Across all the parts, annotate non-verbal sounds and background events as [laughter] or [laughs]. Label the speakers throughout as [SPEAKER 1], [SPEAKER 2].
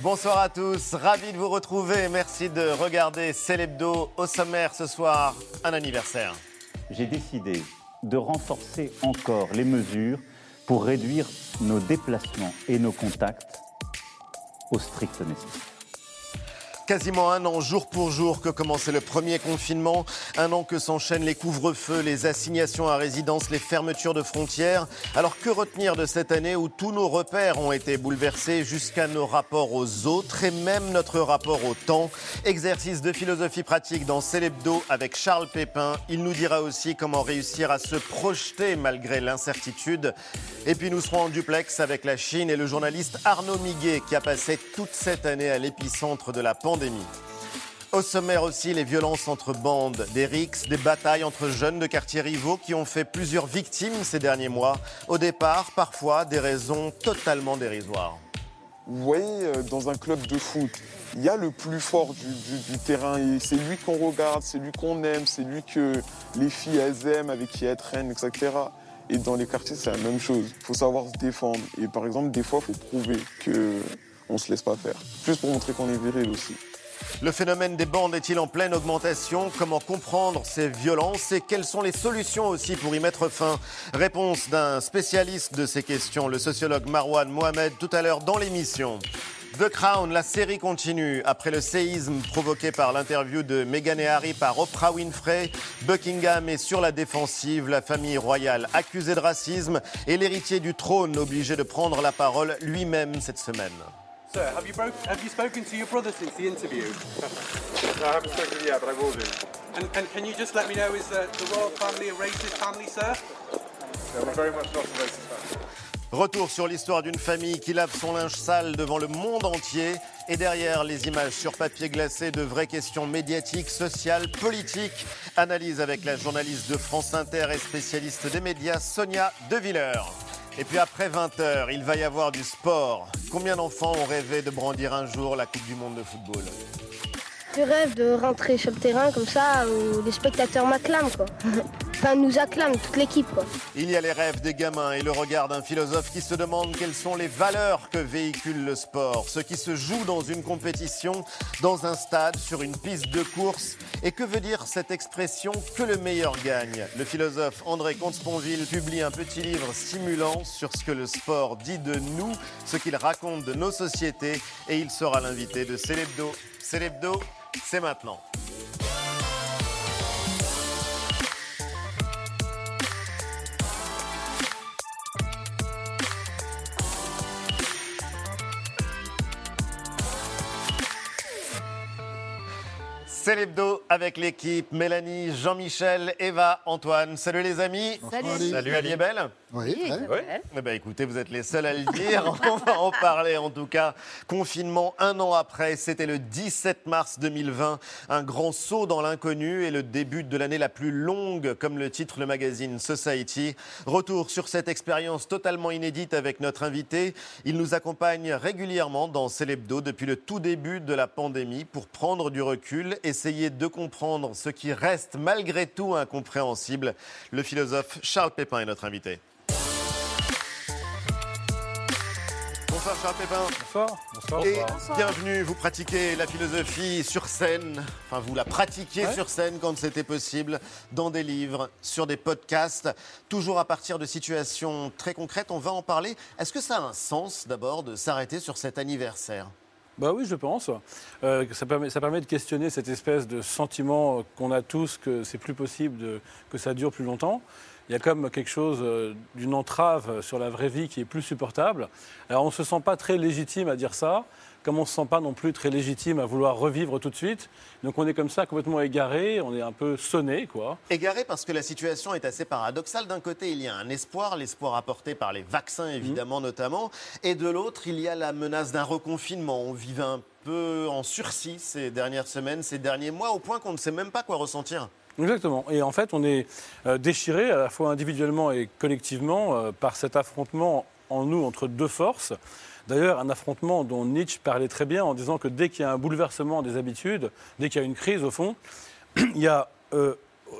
[SPEAKER 1] Bonsoir à tous, ravi de vous retrouver. Merci de regarder Célébdo au sommaire ce soir, un anniversaire.
[SPEAKER 2] J'ai décidé de renforcer encore les mesures pour réduire nos déplacements et nos contacts au strict nécessaire.
[SPEAKER 1] Quasiment un an, jour pour jour, que commençait le premier confinement. Un an que s'enchaînent les couvre-feux, les assignations à résidence, les fermetures de frontières. Alors que retenir de cette année où tous nos repères ont été bouleversés jusqu'à nos rapports aux autres et même notre rapport au temps? Exercice de philosophie pratique dans Célébdo avec Charles Pépin. Il nous dira aussi comment réussir à se projeter malgré l'incertitude. Et puis nous serons en duplex avec la Chine et le journaliste Arnaud Miguet qui a passé toute cette année à l'épicentre de la pandémie. Au sommaire aussi, les violences entre bandes, des rixes, des batailles entre jeunes de quartiers rivaux qui ont fait plusieurs victimes ces derniers mois. Au départ, parfois, des raisons totalement dérisoires.
[SPEAKER 3] Vous voyez, euh, dans un club de foot, il y a le plus fort du, terrain et c'est lui qu'on regarde, c'est lui qu'on aime, c'est lui que les filles aiment, avec qui elles traînent, etc. Et dans les quartiers, c'est la même chose. Il faut savoir se défendre. Et par exemple, des fois, il faut prouver qu'on ne se laisse pas faire. Juste pour montrer qu'on est viril aussi.
[SPEAKER 1] Le phénomène des bandes est-il en pleine augmentation? Comment comprendre ces violences? Et quelles sont les solutions aussi pour y mettre fin? Réponse d'un spécialiste de ces questions, le sociologue Marwan Mohamed, tout à l'heure dans l'émission. The Crown, la série continue. Après le séisme provoqué par l'interview de Meghan et Harry par Oprah Winfrey, Buckingham est sur la défensive, la famille royale accusée de racisme et l'héritier du trône obligé de prendre la parole lui-même cette semaine.
[SPEAKER 4] Sir, have you, broke, have you spoken to your brother since the interview? [laughs]
[SPEAKER 5] No, I haven't spoken yet, but I will do.
[SPEAKER 4] And, and can you just let me know, is the, the royal family a racist family, sir?
[SPEAKER 5] No, we're very much not a racist family.
[SPEAKER 1] Retour sur l'histoire d'une famille qui lave son linge sale devant le monde entier. Et derrière les images sur papier glacé de vraies questions médiatiques, sociales, politiques. Analyse avec la journaliste de France Inter et spécialiste des médias, Sonia Deviller. Et puis après 20h, il va y avoir du sport. Combien d'enfants ont rêvé de brandir un jour la Coupe du Monde de football?
[SPEAKER 6] Je rêve de rentrer sur le terrain comme ça où les spectateurs m'acclament quoi. [laughs] Nous acclament toute l'équipe.
[SPEAKER 1] Il y a les rêves des gamins et le regard d'un philosophe qui se demande quelles sont les valeurs que véhicule le sport, ce qui se joue dans une compétition, dans un stade, sur une piste de course. Et que veut dire cette expression que le meilleur gagne? Le philosophe André Comte-Sponville publie un petit livre stimulant sur ce que le sport dit de nous, ce qu'il raconte de nos sociétés et il sera l'invité de Célébdo. Célébdo, c'est maintenant. C'est l'hebdo avec l'équipe Mélanie, Jean-Michel, Eva, Antoine. Salut les amis.
[SPEAKER 7] Salut.
[SPEAKER 1] Salut Ali et Belle.
[SPEAKER 7] Oui, très.
[SPEAKER 1] Eh ben, écoutez, vous êtes les seuls à le dire. [laughs] On va en parler en tout cas. Confinement un an après, c'était le 17 mars 2020. Un grand saut dans l'inconnu et le début de l'année la plus longue, comme le titre le magazine Society. Retour sur cette expérience totalement inédite avec notre invité. Il nous accompagne régulièrement dans Célébdo depuis le tout début de la pandémie pour prendre du recul, essayer de comprendre ce qui reste malgré tout incompréhensible. Le philosophe Charles Pépin est notre invité. Bonsoir Charles Pépin.
[SPEAKER 5] Bonsoir. Bonsoir.
[SPEAKER 1] Et bienvenue, vous pratiquez la philosophie sur scène, enfin vous la pratiquiez sur scène quand c'était possible, dans des livres, sur des podcasts, toujours à partir de situations très concrètes, on va en parler. Est-ce que ça a un sens d'abord de s'arrêter sur cet anniversaire?
[SPEAKER 8] Bah oui, je pense. Euh, ça, permet, de questionner cette espèce de sentiment qu'on a tous que c'est plus possible que ça dure plus longtemps. Il y a comme quelque chose euh, d'une entrave sur la vraie vie qui est plus supportable. Alors on ne se sent pas très légitime à dire ça, comme on ne se sent pas non plus très légitime à vouloir revivre tout de suite. Donc on est comme ça complètement égaré, on est un peu sonné, quoi.
[SPEAKER 1] Égaré parce que la situation est assez paradoxale. D'un côté, il y a un espoir, l'espoir apporté par les vaccins évidemment notamment, et de l'autre, il y a la menace d'un reconfinement. On vivait un peu en sursis ces dernières semaines, ces derniers mois, au point qu'on ne sait même pas quoi ressentir.
[SPEAKER 8] Exactement. Et en fait, on est euh, déchiré à la fois individuellement et collectivement euh, par cet affrontement en nous entre deux forces. D'ailleurs, un affrontement dont Nietzsche parlait très bien en disant que dès qu'il y a un bouleversement des habitudes, dès qu'il y a une crise au fond, [clears throat] il y a euh,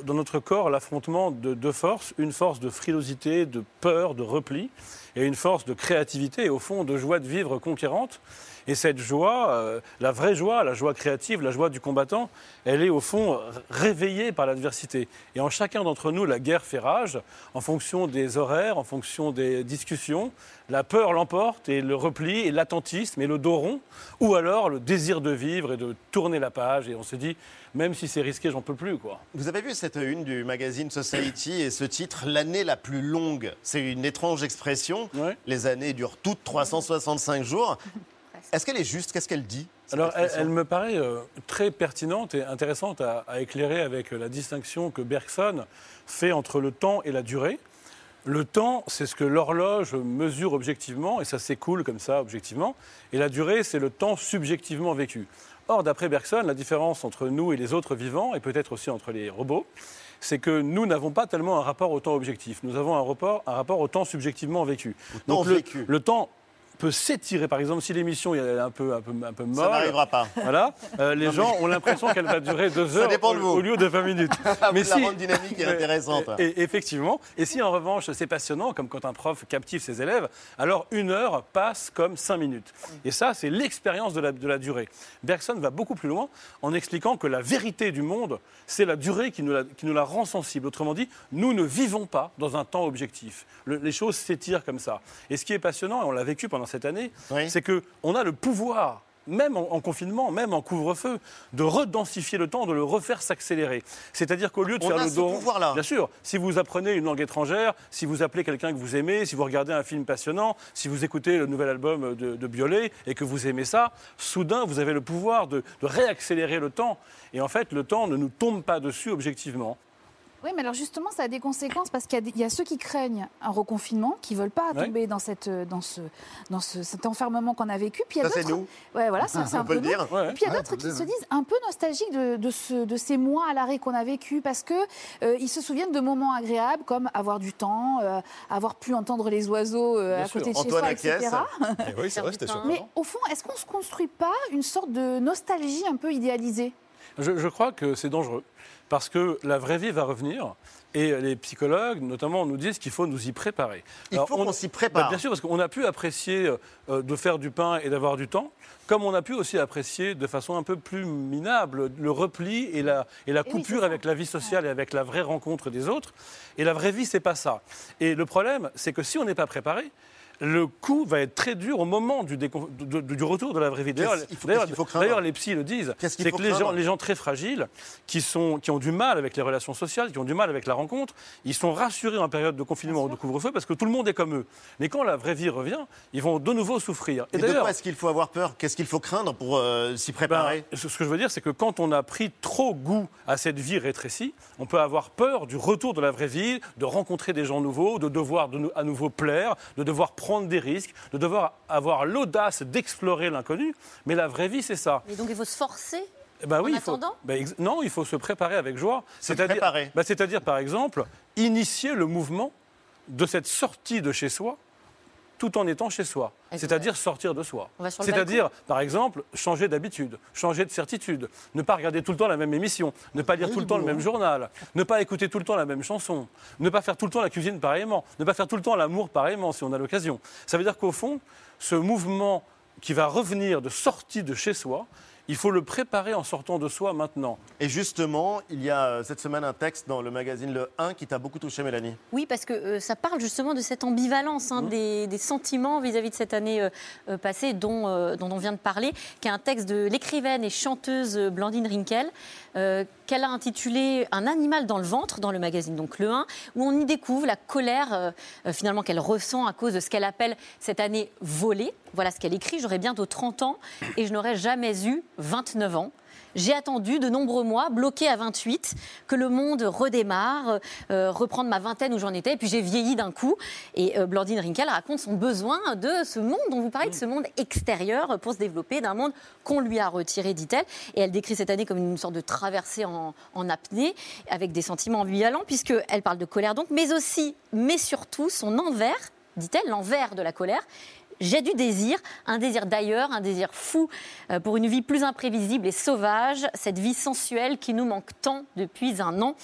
[SPEAKER 8] dans notre corps l'affrontement de deux forces, une force de frilosité, de peur, de repli, et une force de créativité au fond de joie de vivre conquérante. Et cette joie, euh, la vraie joie, la joie créative, la joie du combattant, elle est au fond réveillée par l'adversité. Et en chacun d'entre nous, la guerre fait rage, en fonction des horaires, en fonction des discussions. La peur l'emporte et le repli et l'attentisme et le dos rond, ou alors le désir de vivre et de tourner la page. Et on se dit, même si c'est risqué, j'en peux plus. Quoi.
[SPEAKER 1] Vous avez vu cette une du magazine Society et ce titre, L'année la plus longue C'est une étrange expression.
[SPEAKER 8] Ouais.
[SPEAKER 1] Les années durent toutes 365 jours. Est-ce qu'elle est juste? Qu'est-ce qu'elle dit?
[SPEAKER 8] Alors, elle, me paraît euh, très pertinente et intéressante à, à éclairer avec la distinction que Bergson fait entre le temps et la durée. Le temps, c'est ce que l'horloge mesure objectivement, et ça s'écoule comme ça objectivement. Et la durée, c'est le temps subjectivement vécu. Or, d'après Bergson, la différence entre nous et les autres vivants, et peut-être aussi entre les robots, c'est que nous n'avons pas tellement un rapport au temps objectif. Nous avons un rapport, un rapport au temps subjectivement vécu.
[SPEAKER 1] temps vécu.
[SPEAKER 8] le temps peut s'étirer. Par exemple, si l'émission est un peu, un peu, un peu
[SPEAKER 1] Ça
[SPEAKER 8] molle,
[SPEAKER 1] n'arrivera pas.
[SPEAKER 8] voilà, euh, [laughs] les gens ont l'impression qu'elle va durer deux
[SPEAKER 1] Ça
[SPEAKER 8] heures
[SPEAKER 1] de
[SPEAKER 8] au, lieu de 20 minutes. [laughs]
[SPEAKER 1] Mais la rendre dynamique
[SPEAKER 8] Ouais,
[SPEAKER 1] intéressante.
[SPEAKER 8] et- et- effectivement. Et si en revanche c'est passionnant, comme quand un prof captive ses élèves, alors une heure passe comme cinq minutes. Et ça, c'est l'expérience de la, de la durée. Bergson va beaucoup plus loin en expliquant que la vérité du monde, c'est la durée qui nous la, qui nous la rend sensible. Autrement dit, nous ne vivons pas dans un temps objectif. Le- les choses s'étirent comme ça. Et ce qui est passionnant, et on l'a vécu pendant cette année,
[SPEAKER 1] Oui.
[SPEAKER 8] c'est qu'on a le pouvoir même en, en confinement, même en couvre-feu, de redensifier le temps, de le refaire s'accélérer. C'est-à-dire qu'au lieu de
[SPEAKER 1] On
[SPEAKER 8] faire
[SPEAKER 1] a
[SPEAKER 8] le
[SPEAKER 1] ce
[SPEAKER 8] dos,
[SPEAKER 1] pouvoir-là.
[SPEAKER 8] bien sûr, si vous apprenez une langue étrangère, si vous appelez quelqu'un que vous aimez, si vous regardez un film passionnant, si vous écoutez le nouvel album de, de Biolay et que vous aimez ça, soudain vous avez le pouvoir de, de réaccélérer le temps. Et en fait, le temps ne nous tombe pas dessus objectivement.
[SPEAKER 7] Oui, mais alors justement, ça a des conséquences parce qu'il y a y, ceux qui craignent un reconfinement, qui veulent pas
[SPEAKER 8] Ouais.
[SPEAKER 7] tomber dans, cette, dans, ce, dans ce- cet enfermement qu'on a vécu. Puis il y a
[SPEAKER 1] Ça, c'est
[SPEAKER 7] d'autres-
[SPEAKER 1] nous. [laughs]
[SPEAKER 7] Ouais, voilà, [laughs] c'est
[SPEAKER 1] On
[SPEAKER 7] un
[SPEAKER 1] peut
[SPEAKER 7] peu nous.
[SPEAKER 1] dire.
[SPEAKER 8] Ouais.
[SPEAKER 7] Et puis il y a d'autres qui se disent un peu nostalgiques de, de, ce- de ces mois à l'arrêt qu'on a vécu parce que euh, ils se souviennent de moments agréables comme avoir du temps, euh, avoir pu entendre les oiseaux euh, à côté
[SPEAKER 8] sûr.
[SPEAKER 7] de chez
[SPEAKER 1] Antoine
[SPEAKER 7] soi, etc. [laughs]
[SPEAKER 9] Eh oui, c'est vrai, c'était surprenant.
[SPEAKER 7] Mais au fond, est-ce qu'on se construit pas une sorte de nostalgie un peu idéalisée?
[SPEAKER 8] Je, je crois que c'est dangereux parce que la vraie vie va revenir et les psychologues, notamment, nous disent qu'il faut nous y préparer.
[SPEAKER 1] Il
[SPEAKER 8] Alors,
[SPEAKER 1] faut
[SPEAKER 8] on-
[SPEAKER 1] qu'on s'y
[SPEAKER 8] Bah,
[SPEAKER 1] prépare.
[SPEAKER 8] bien sûr, parce qu'on a pu apprécier euh, de faire du pain et d'avoir du temps, comme on a pu aussi apprécier de façon un peu plus minable le repli et la, et la
[SPEAKER 7] Eh
[SPEAKER 8] coupure avec la vie sociale et avec la vraie rencontre des autres. Et la vraie vie, c'est pas ça. Et le problème, c'est que si on n'est pas préparé, le coup va être très dur au moment du, décon- retour de la vraie vie. D'ailleurs, les psys le disent. C'est que les gens, les gens très fragiles, qui, sont, qui ont du mal avec les relations sociales, qui ont du mal avec la rencontre, ils sont rassurés en période de confinement ou de couvre-feu parce que tout le monde est comme eux. Mais quand la vraie vie revient, ils vont de nouveau souffrir.
[SPEAKER 1] Et de quoi est-ce qu'il faut avoir peur? Qu'est-ce qu'il faut craindre pour euh, s'y
[SPEAKER 8] ben,
[SPEAKER 1] préparer?
[SPEAKER 8] ce ce que je veux dire, c'est que quand on a pris trop goût à cette vie rétrécie, on peut avoir peur du retour de la vraie vie, de rencontrer des gens nouveaux, de devoir de à nouveau plaire, de devoir prendre des risques, de devoir avoir l'audace d'explorer l'inconnu. Mais la vraie vie, c'est ça.
[SPEAKER 10] Et donc il faut se forcer
[SPEAKER 8] ben oui,
[SPEAKER 10] En
[SPEAKER 8] il faut,
[SPEAKER 10] attendant?
[SPEAKER 8] ben ex- non, il faut se préparer avec joie. C'est-à-dire-
[SPEAKER 1] préparer.
[SPEAKER 8] ben, C'est-à-dire, par exemple, initier le mouvement de cette sortie de chez soi tout en étant chez soi. C'est-à-dire sortir de soi. C'est-à-dire, par exemple, changer d'habitude, changer de certitude, ne pas regarder tout le temps la même émission, ne pas lire tout le temps le même journal, ne pas écouter tout le temps la même chanson, ne pas faire tout le temps la cuisine pareillement, ne pas faire tout le temps l'amour pareillement si on a l'occasion. Ça veut dire qu'au fond, ce mouvement qui va revenir de sortie de chez soi, il faut le préparer en sortant de soi maintenant.
[SPEAKER 1] Et justement, il y a euh, cette semaine un texte dans le magazine Le 1 qui t'a beaucoup touché, Mélanie.
[SPEAKER 10] Oui, parce que euh, ça parle justement de cette ambivalence
[SPEAKER 8] Mmh.
[SPEAKER 10] hein, des, des sentiments vis-à-vis de cette année euh, passée dont, euh, dont on vient de parler, qui est un texte de l'écrivaine et chanteuse Blandine Rinkel, euh, qu'elle a intitulé Un animal dans le ventre, dans le magazine donc Le 1, où on y découvre la colère euh, euh, finalement qu'elle ressent à cause de ce qu'elle appelle cette année volée. Voilà ce qu'elle écrit, j'aurais bientôt 30 ans et je n'aurais jamais eu 29 ans. J'ai attendu de nombreux mois, bloqué à 28, que le monde redémarre, euh, reprendre ma vingtaine où j'en étais, et puis j'ai vieilli d'un coup. Et euh, Blandine Rinkel raconte son besoin de ce monde dont vous parlez, de ce monde extérieur pour se développer, d'un monde qu'on lui a retiré, dit-elle. Et elle décrit cette année comme une sorte de traversée en, apnée, avec des sentiments ambivalents, puisqu'elle parle de colère donc, mais aussi, mais surtout, son envers, dit-elle, l'envers de la colère, j'ai du désir, un désir d'ailleurs, un désir fou euh, pour une vie plus imprévisible et sauvage, cette vie sensuelle qui nous manque tant depuis un an.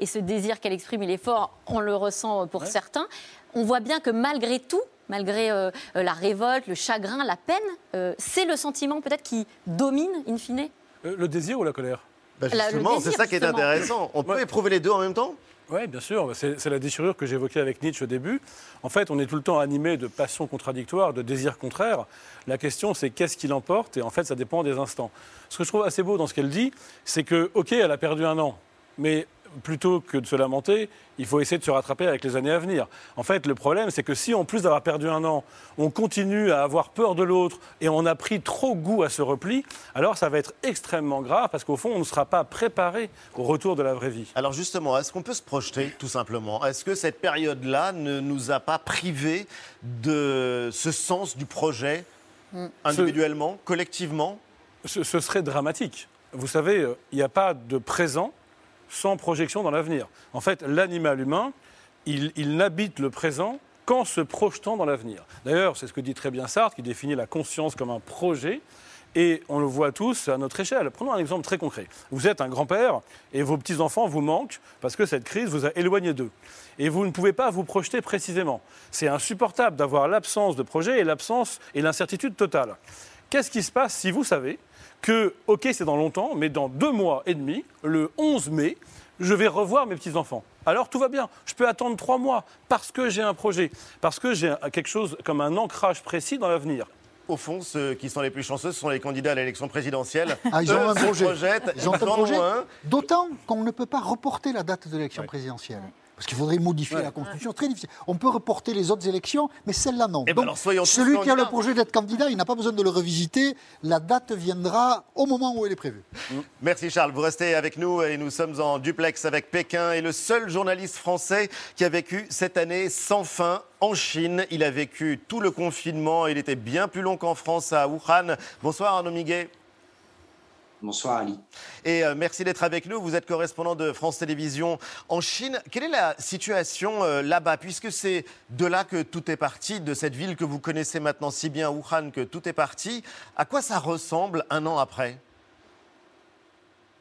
[SPEAKER 10] Et ce désir qu'elle exprime, il est fort, on le ressent pour certains. On voit bien que malgré tout,
[SPEAKER 11] malgré euh, euh, la révolte, le chagrin, la peine. Euh, c'est le sentiment peut-être qui domine, in fine?
[SPEAKER 8] Euh, Le désir ou la colère?
[SPEAKER 1] Bah, Justement, c'est ça qui est intéressant. On peut
[SPEAKER 8] Ouais.
[SPEAKER 1] éprouver les deux en même temps?
[SPEAKER 8] Oui, bien sûr. C'est c'est la déchirure que j'évoquais avec Nietzsche au début. En fait, on est tout le temps animé de passions contradictoires, de désirs contraires. La question, c'est qu'est-ce qui l'emporte Et en fait, ça dépend des instants. Ce que je trouve assez beau dans ce qu'elle dit, c'est que, OK, elle a perdu un an, mais plutôt que de se lamenter, il faut essayer de se rattraper avec les années à venir. En fait, le problème, c'est que si, en plus d'avoir perdu un an, on continue à avoir peur de l'autre et on a pris trop goût à ce repli, alors ça va être extrêmement grave parce qu'au fond, on ne sera pas préparé au retour de la vraie vie.
[SPEAKER 1] Alors justement, est-ce qu'on peut se projeter tout simplement? Est-ce que cette période-là ne nous a pas privés de ce sens du projet individuellement, collectivement?
[SPEAKER 8] Ce, ce serait dramatique. Vous savez, euh, il n'y a pas de présent sans projection dans l'avenir. En fait, l'animal humain, il, n'habite le présent qu'en se projetant dans l'avenir. D'ailleurs, c'est ce que dit très bien Sartre, qui définit la conscience comme un projet. Et on le voit tous à notre échelle. Prenons un exemple très concret. Vous êtes un grand-père et vos petits-enfants vous manquent parce que cette crise vous a éloigné d'eux. Et vous ne pouvez pas vous projeter précisément. C'est insupportable d'avoir l'absence de projet et l'absence et l'incertitude totale. Qu'est-ce qui se passe si vous savez que, ok, c'est dans longtemps, mais dans deux mois et demi, le 11 mai, je vais revoir mes petits-enfants. Alors tout va bien. Je peux attendre trois mois parce que j'ai un projet, parce que j'ai quelque chose comme un ancrage précis dans l'avenir.
[SPEAKER 1] Au fond, ceux qui sont les plus chanceux, ce sont les candidats à l'élection présidentielle.
[SPEAKER 12] Ah, ils ont un projet.
[SPEAKER 1] projettent,
[SPEAKER 12] Ils ont un projet. D'autant qu'on ne peut pas reporter la date de l'élection présidentielle. Parce qu'il faudrait modifier la Constitution, très difficile. On peut reporter les autres élections, mais celle-là non.
[SPEAKER 1] Eh ben alors, soyons tous
[SPEAKER 12] celui qui a le projet d'être candidat, il n'a pas besoin de le revisiter. La date viendra au moment où elle est prévue.
[SPEAKER 1] Merci Charles, vous restez avec nous et nous sommes en duplex avec Pékin et le seul journaliste français qui a vécu cette année sans fin en Chine. Il a vécu tout le confinement, il était bien plus long qu'en France à Wuhan. Bonsoir Arnaud Miguet.
[SPEAKER 13] Bonsoir Ali.
[SPEAKER 1] Et euh, merci d'être avec nous. Vous êtes correspondant de France Télévisions en Chine. Quelle est la situation euh, là-bas? Puisque c'est de là que tout est parti, de cette ville que vous connaissez maintenant si bien, Wuhan, que tout est parti. À quoi ça ressemble un an après?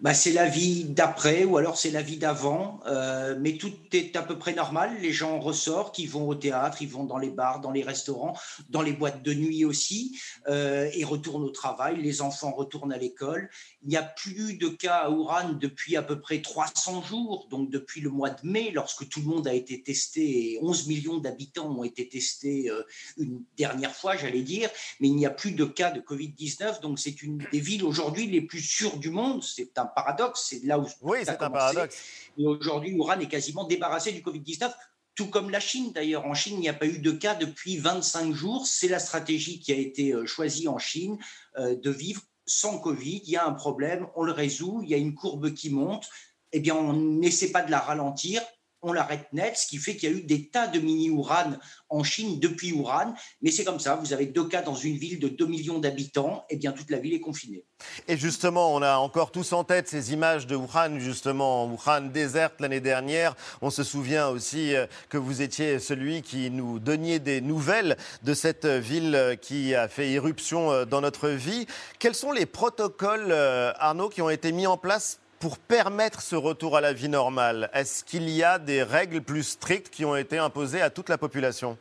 [SPEAKER 13] Bah, c'est la vie d'après ou alors c'est la vie d'avant, euh, mais tout est à peu près normal. Les gens ressortent, ils vont au théâtre, ils vont dans les bars, dans les restaurants, dans les boîtes de nuit aussi, euh, et retournent au travail. Les enfants retournent à l'école. Il n'y a plus de cas à Wuhan depuis à peu près 300 jours, donc depuis le mois de mai, lorsque tout le monde a été testé, et 11 millions d'habitants ont été testés euh, une dernière fois, j'allais dire, mais il n'y a plus de cas de Covid-19, donc c'est une des villes aujourd'hui les plus sûres du monde. C'est un paradoxe, c'est là où
[SPEAKER 1] Oui, c'est un paradoxe.
[SPEAKER 13] Et aujourd'hui, Wuhan est quasiment débarrassé du Covid-19, tout comme la Chine d'ailleurs. En Chine, il n'y a pas eu de cas depuis 25 jours. C'est la stratégie qui a été euh, choisie en Chine euh, de vivre sans Covid. Il y a un problème, on le résout, il y a une courbe qui monte. Eh bien, on n'essaie pas de la ralentir, on l'arrête net, ce qui fait qu'il y a eu des tas de mini-Wuhan en Chine depuis Wuhan. Mais c'est comme ça, vous avez deux cas dans une ville de 2 millions d'habitants, eh bien toute la ville est confinée.
[SPEAKER 1] Et justement, on a encore tous en tête ces images de Wuhan, justement, Wuhan déserte l'année dernière. On se souvient aussi euh, que vous étiez celui qui nous donniez des nouvelles de cette ville euh, qui a fait irruption euh, dans notre vie. Quels sont les protocoles, Arnaud, qui ont été mis en place pour permettre ce retour à la vie normale Est-ce qu'il y a des règles plus strictes qui ont été imposées à toute la population?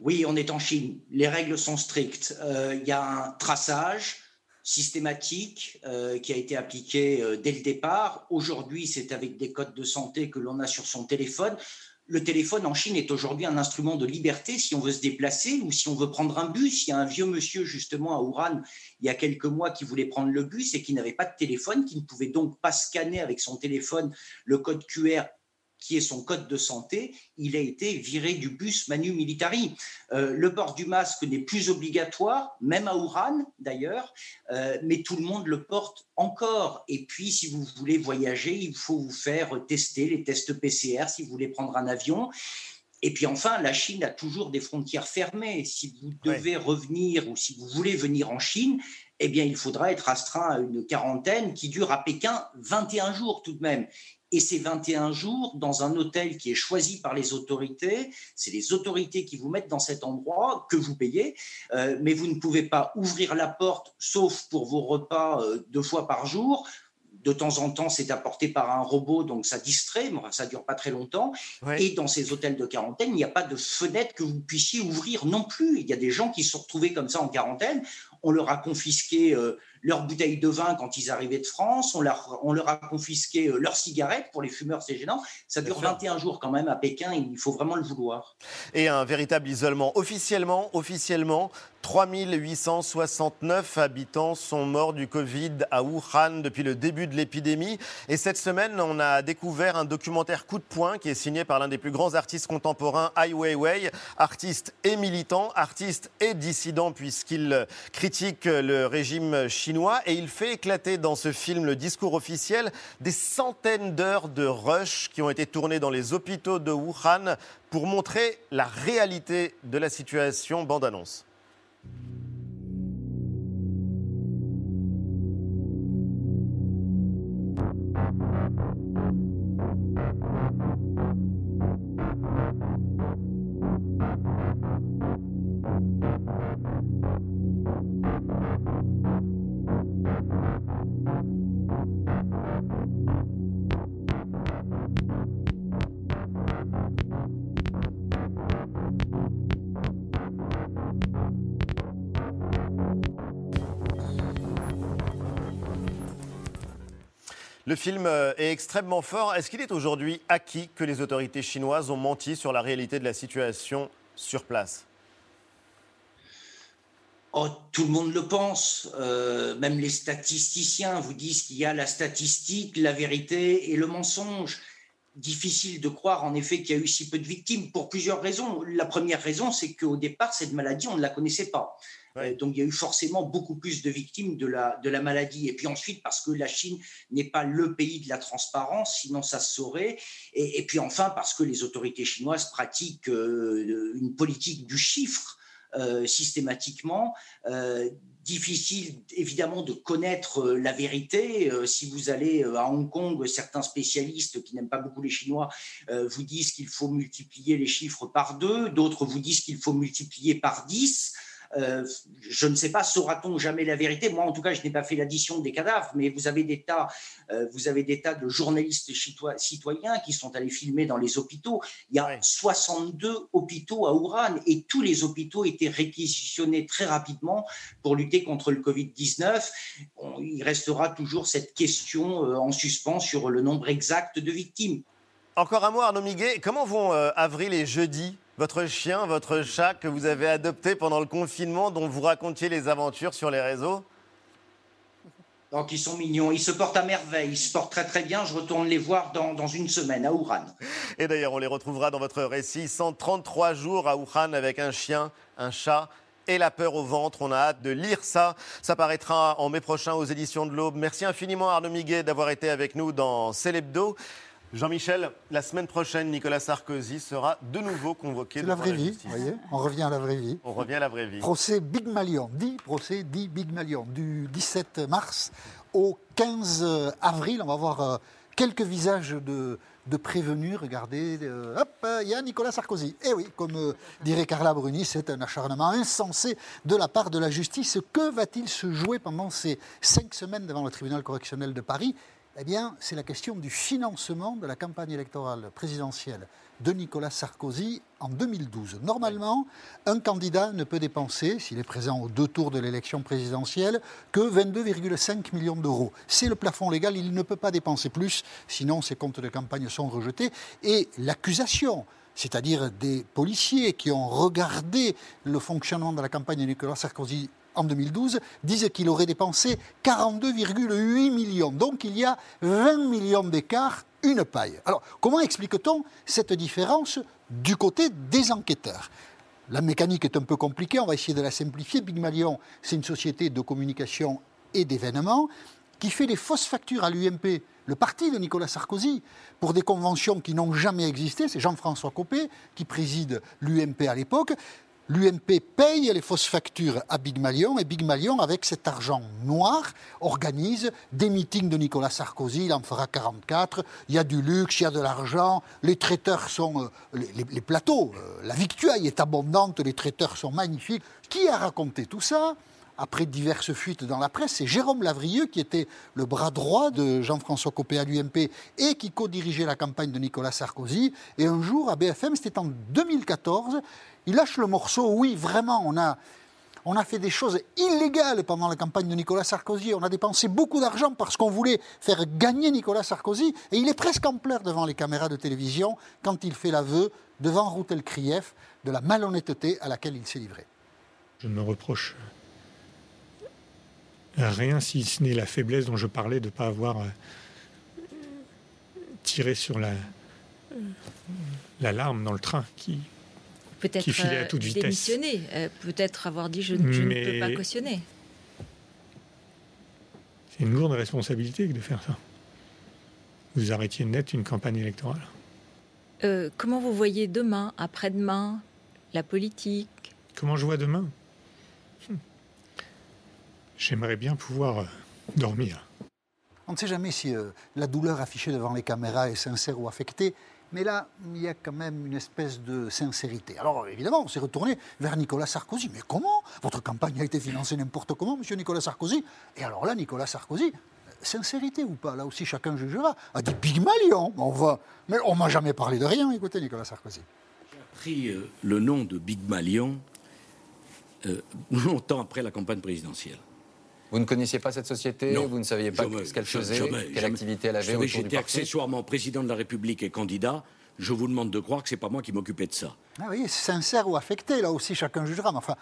[SPEAKER 13] Oui, on est en Chine. Les règles sont strictes. Euh, Il y a un traçage systématique euh, qui a été appliqué euh, dès le départ. Aujourd'hui, c'est avec des codes de santé que l'on a sur son téléphone. Le téléphone en Chine est aujourd'hui un instrument de liberté si on veut se déplacer ou si on veut prendre un bus. Il y a un vieux monsieur justement à Wuhan il y a quelques mois qui voulait prendre le bus et qui n'avait pas de téléphone, qui ne pouvait donc pas scanner avec son téléphone le code QR qui est son code de santé, il a été viré du bus Manu Militari. Euh, le port du masque n'est plus obligatoire, même à Wuhan d'ailleurs, euh, mais tout le monde le porte encore. Et puis, si vous voulez voyager, il faut vous faire tester les tests PCR si vous voulez prendre un avion. Et puis enfin, la Chine a toujours des frontières fermées. Si vous devez revenir ou si vous voulez venir en Chine, eh bien, il faudra être astreint à une quarantaine qui dure à Pékin 21 jours tout de même. Et ces 21 jours dans un hôtel qui est choisi par les autorités, c'est les autorités qui vous mettent dans cet endroit que vous payez, euh, mais vous ne pouvez pas ouvrir la porte sauf pour vos repas euh, deux fois par jour. De temps en temps, c'est apporté par un robot, donc ça distrait, mais ça dure pas très longtemps. Et dans ces hôtels de quarantaine, il n'y a pas de fenêtre que vous puissiez ouvrir non plus. Il y a des gens qui se sont retrouvés comme ça en quarantaine. On leur a confisqué euh, leurs bouteilles de vin quand ils arrivaient de France, on leur, on leur a confisqué euh, leurs cigarettes. Pour les fumeurs, c'est gênant. Ça dure 21 jours quand même à Pékin, il faut vraiment le vouloir.
[SPEAKER 1] Et un véritable isolement. Officiellement, officiellement, 3869 habitants sont morts du Covid à Wuhan depuis le début de l'épidémie. Et cette semaine, on a découvert un documentaire coup de poing qui est signé par l'un des plus grands artistes contemporains, Ai Weiwei, artiste et militant, artiste et dissident puisqu'il critique le régime chinois. Et il fait éclater dans ce film le discours officiel des centaines d'heures de rush qui ont été tournées dans les hôpitaux de Wuhan pour montrer la réalité de la situation. Bande annonce. Le film euh, est extrêmement fort. Est-ce qu'il est aujourd'hui acquis que les autorités chinoises ont menti sur la réalité de la situation sur place?
[SPEAKER 13] Oh, tout le monde le pense. Euh, même les statisticiens vous disent qu'il y a la statistique, la vérité et le mensonge. Difficile de croire en effet qu'il y a eu si peu de victimes pour plusieurs raisons. La première raison, c'est qu'au départ, cette maladie, on ne la connaissait pas. Euh, donc il y a eu forcément beaucoup plus de victimes de la, de la maladie. Et puis ensuite, parce que la Chine n'est pas le pays de la transparence, sinon ça se saurait. Et, puis enfin, parce que les autorités chinoises pratiquent euh, une politique du chiffre euh, systématiquement. Difficile évidemment de connaître la vérité. si vous allez à Hong Kong, certains spécialistes qui n'aiment pas beaucoup les Chinois vous disent qu'il faut multiplier les chiffres par deux, d'autres vous disent qu'il faut multiplier par dix. Euh, je ne sais pas, saura-t-on jamais la vérité? Moi, en tout cas, je n'ai pas fait l'addition des cadavres, mais vous avez des tas, euh, vous avez des tas de journalistes citoyens qui sont allés filmer dans les hôpitaux. Il y a 62 hôpitaux à Wuhan et tous les hôpitaux étaient réquisitionnés très rapidement pour lutter contre le Covid-19. Il restera toujours cette question euh, en suspens sur le nombre exact de victimes.
[SPEAKER 1] Encore un mot, Arnaud Miguet. Comment vont avril et jeudi? Votre chien, votre chat que vous avez adopté pendant le confinement, dont vous racontiez les aventures sur les réseaux
[SPEAKER 13] donc ils sont mignons, ils se portent à merveille, ils se portent très très bien. Je retourne les voir dans, dans une semaine à Wuhan.
[SPEAKER 1] Et d'ailleurs, on les retrouvera dans votre récit 133 jours à Wuhan avec un chien, un chat et la peur au ventre. On a hâte de lire ça. Ça paraîtra en mai prochain aux éditions de l'Aube. Merci infiniment Arnaud Miguet d'avoir été avec nous dans Célébdo. Jean-Michel, la semaine prochaine, Nicolas Sarkozy sera de nouveau convoqué.
[SPEAKER 12] C'est la vraie vie, vous voyez On revient à la vraie vie.
[SPEAKER 1] On revient à la vraie vie.
[SPEAKER 12] Procès Big Malion, dit procès dit Big Malion, du 17 mars au 15 avril. On va voir euh, quelques visages de, prévenus. Regardez, euh, hop, il y a Nicolas Sarkozy. Et eh oui, comme euh, dirait Carla Bruni, c'est un acharnement insensé de la part de la justice. Que va-t-il se jouer pendant ces cinq semaines devant le tribunal correctionnel de Paris? Eh bien, c'est la question du financement de la campagne électorale présidentielle de Nicolas Sarkozy en 2012. Normalement, un candidat ne peut dépenser, s'il est présent aux deux tours de l'élection présidentielle, que 22,5 millions d'euros. C'est le plafond légal, il ne peut pas dépenser plus, sinon ses comptes de campagne sont rejetés. Et l'accusation c'est-à-dire des policiers qui ont regardé le fonctionnement de la campagne de Nicolas Sarkozy en 2012, disait qu'il aurait dépensé 42,8 millions. Donc il y a 20 millions d'écart, une paille. Alors comment explique-t-on cette différence du côté des enquêteurs? La mécanique est un peu compliquée, on va essayer de la simplifier. Big Malion, c'est une société de communication et d'événements qui fait des fausses factures à l'UMP, le parti de Nicolas Sarkozy, pour des conventions qui n'ont jamais existé. C'est Jean-François Copé qui préside l'UMP à l'époque l'UMP paye les fausses factures à Big Malion et Big Malion, avec cet argent noir, organise des meetings de Nicolas Sarkozy. Il en fera 44. Il y a du luxe, il y a de l'argent. Les traiteurs sont. Euh, les, plateaux, euh, la victuaille est abondante, les traiteurs sont magnifiques. Qui a raconté tout ça? Après diverses fuites dans la presse, c'est Jérôme Lavrieux, qui était le bras droit de Jean-François Copé à l'UMP et qui co-dirigeait la campagne de Nicolas Sarkozy. Et un jour, à BFM, c'était en 2014, il lâche le morceau. Oui, vraiment, on a, on a fait des choses illégales pendant la campagne de Nicolas Sarkozy. On a dépensé beaucoup d'argent parce qu'on voulait faire gagner Nicolas Sarkozy. Et il est presque en pleurs devant les caméras de télévision quand il fait l'aveu devant Routel Krief de la malhonnêteté à laquelle il s'est livré.
[SPEAKER 14] Je ne me reproche rien si ce n'est la faiblesse dont je parlais de ne pas avoir euh, tiré sur la l'alarme dans le train qui,
[SPEAKER 15] peut-être
[SPEAKER 14] qui filait à
[SPEAKER 15] euh,
[SPEAKER 14] toute vitesse.
[SPEAKER 15] démissionner, euh, peut-être avoir dit je, je ne peux pas cautionner.
[SPEAKER 14] C'est une lourde responsabilité que de faire ça. Vous arrêtiez net une campagne électorale.
[SPEAKER 15] Euh, comment vous voyez demain, après-demain, la politique?
[SPEAKER 14] Comment je vois demain? J'aimerais bien pouvoir euh, dormir.
[SPEAKER 12] On ne sait jamais si euh, la douleur affichée devant les caméras est sincère ou affectée, mais là, il y a quand même une espèce de sincérité. Alors évidemment, on s'est retourné vers Nicolas Sarkozy. Mais comment? Votre campagne a été financée n'importe comment, monsieur Nicolas Sarkozy? Et alors là, Nicolas Sarkozy, euh, sincérité ou pas? Là aussi, chacun jugera. A dit Pygmalion, on va. Mais on m'a jamais parlé de rien, écoutez, Nicolas Sarkozy.
[SPEAKER 16] pris euh, le nom de Big Malion euh, [laughs] longtemps après la campagne présidentielle.
[SPEAKER 17] Vous ne connaissiez pas cette société
[SPEAKER 16] Non.
[SPEAKER 17] Vous ne saviez pas
[SPEAKER 16] Jamais,
[SPEAKER 17] ce qu'elle faisait
[SPEAKER 16] jamais,
[SPEAKER 17] Quelle
[SPEAKER 16] jamais.
[SPEAKER 17] activité elle avait autour
[SPEAKER 16] j'étais accessoirement président de la République et candidat. Je vous demande de croire que c'est pas moi qui m'occupais de ça.
[SPEAKER 12] Ah oui, sincère ou affecté, là aussi, chacun jugera. Mais enfin,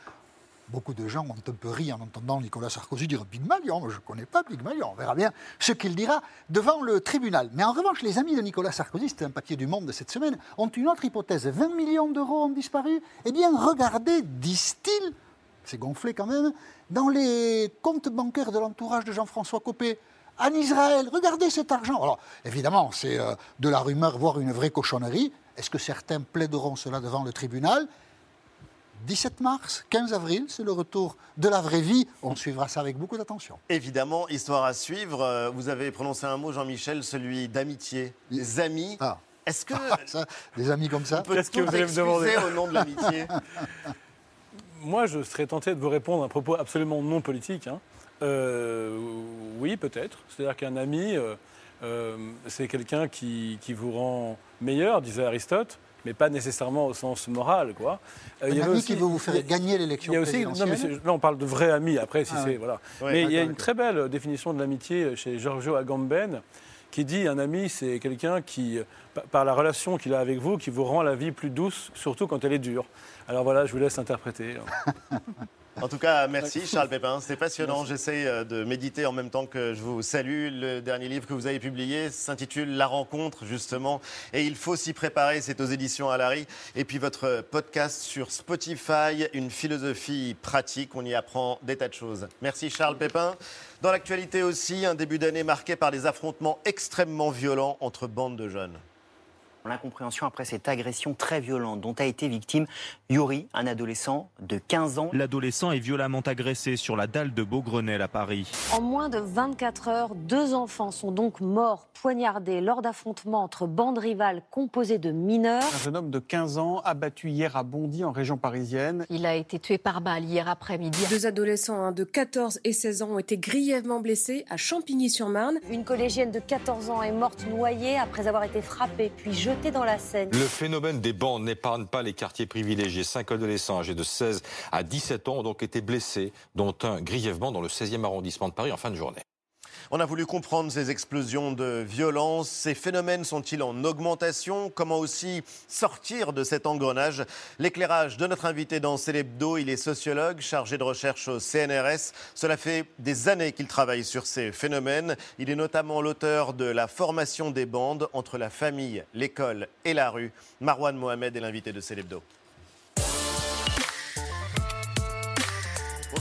[SPEAKER 12] beaucoup de gens ont un peu ri en entendant Nicolas Sarkozy dire Pygmalion. Moi, je ne connais pas Pygmalion. On verra bien ce qu'il dira devant le tribunal. Mais en revanche, les amis de Nicolas Sarkozy, c'était un papier du Monde de cette semaine, ont une autre hypothèse. 20 millions d'euros ont disparu. Eh bien, regardez, disent-ils, c'est gonflé quand même, dans les comptes bancaires de l'entourage de Jean-François Copé. En Israël, regardez cet argent. Alors, évidemment, c'est euh, de la rumeur, voire une vraie cochonnerie. Est-ce que certains plaideront cela devant le tribunal? 17 mars, 15 avril, c'est le retour de la vraie vie. On suivra ça avec beaucoup d'attention.
[SPEAKER 1] Évidemment, histoire à suivre. Euh, Vous avez prononcé un mot, Jean-Michel, celui d'amitié. Les amis. Est-ce que. [laughs]
[SPEAKER 12] Ça, des amis comme ça
[SPEAKER 8] Qu'est-ce que vous allez me demander
[SPEAKER 1] au nom de l'amitié? [laughs]
[SPEAKER 8] Moi, je serais tenté de vous répondre à un propos absolument non politique. hein. Euh, oui, peut-être. C'est-à-dire qu'un ami, euh, euh, c'est quelqu'un qui, qui vous rend meilleur, disait Aristote, mais pas nécessairement au sens moral. Quoi. Euh,
[SPEAKER 12] Un
[SPEAKER 8] il y
[SPEAKER 12] ami
[SPEAKER 8] aussi-
[SPEAKER 12] qui veut vous faire gagner l'élection
[SPEAKER 8] il y a aussi, non, mais
[SPEAKER 12] présidentielle.
[SPEAKER 8] là, on parle de vrais amis. Après, si
[SPEAKER 12] Ah
[SPEAKER 8] c'est
[SPEAKER 12] ouais.
[SPEAKER 8] voilà.
[SPEAKER 12] Ouais,
[SPEAKER 8] mais il y a une très belle définition de l'amitié chez Giorgio Agamben, qui dit un ami, c'est quelqu'un qui, pa- par la relation qu'il a avec vous, qui vous rend la vie plus douce, surtout quand elle est dure. Alors voilà, je vous laisse interpréter. [laughs]
[SPEAKER 1] En tout cas, merci Charles Pépin, c'était passionnant. J'essaie euh, de méditer en même temps que je vous salue. Le dernier livre que vous avez publié s'intitule La rencontre, justement, et il faut s'y préparer. C'est aux éditions Alary. Et puis votre podcast sur Spotify, une philosophie pratique. On y apprend des tas de choses. Merci Charles Pépin. Dans l'actualité aussi, un début d'année marqué par des affrontements extrêmement violents entre bandes de jeunes.
[SPEAKER 18] L'incompréhension après cette agression très violente dont a été victime Yuri, un adolescent de 15 ans.
[SPEAKER 19] L'adolescent est violemment agressé sur la dalle de Beaugrenelle à Paris.
[SPEAKER 20] En moins de 24 heures, deux enfants sont donc morts poignardés lors d'affrontements entre bandes rivales composées de mineurs.
[SPEAKER 21] Un jeune homme de 15 ans abattu hier à Bondy, en région parisienne.
[SPEAKER 20] Il a été tué par balle hier après-midi.
[SPEAKER 22] Deux adolescents hein, de 14 et 16 ans ont été grièvement blessés à Champigny-sur-Marne.
[SPEAKER 20] Une collégienne de 14 ans est morte noyée après avoir été frappée puis jetée
[SPEAKER 23] Le phénomène des bandes n'épargne pas les quartiers privilégiés. Cinq adolescents âgés de 16 à 17 ans ont donc été blessés, dont un grièvement dans le 16e arrondissement de Paris en fin de journée.
[SPEAKER 1] On a voulu comprendre ces explosions de violence. Ces phénomènes sont-ils en augmentation? Comment aussi sortir de cet engrenage? L'éclairage de notre invité dans Célébdo, il est sociologue, chargé de recherche au CNRS. Cela fait des années qu'il travaille sur ces phénomènes. Il est notamment l'auteur de La formation des bandes entre la famille, l'école et la rue. Marwan Mohamed est l'invité de Célébdo.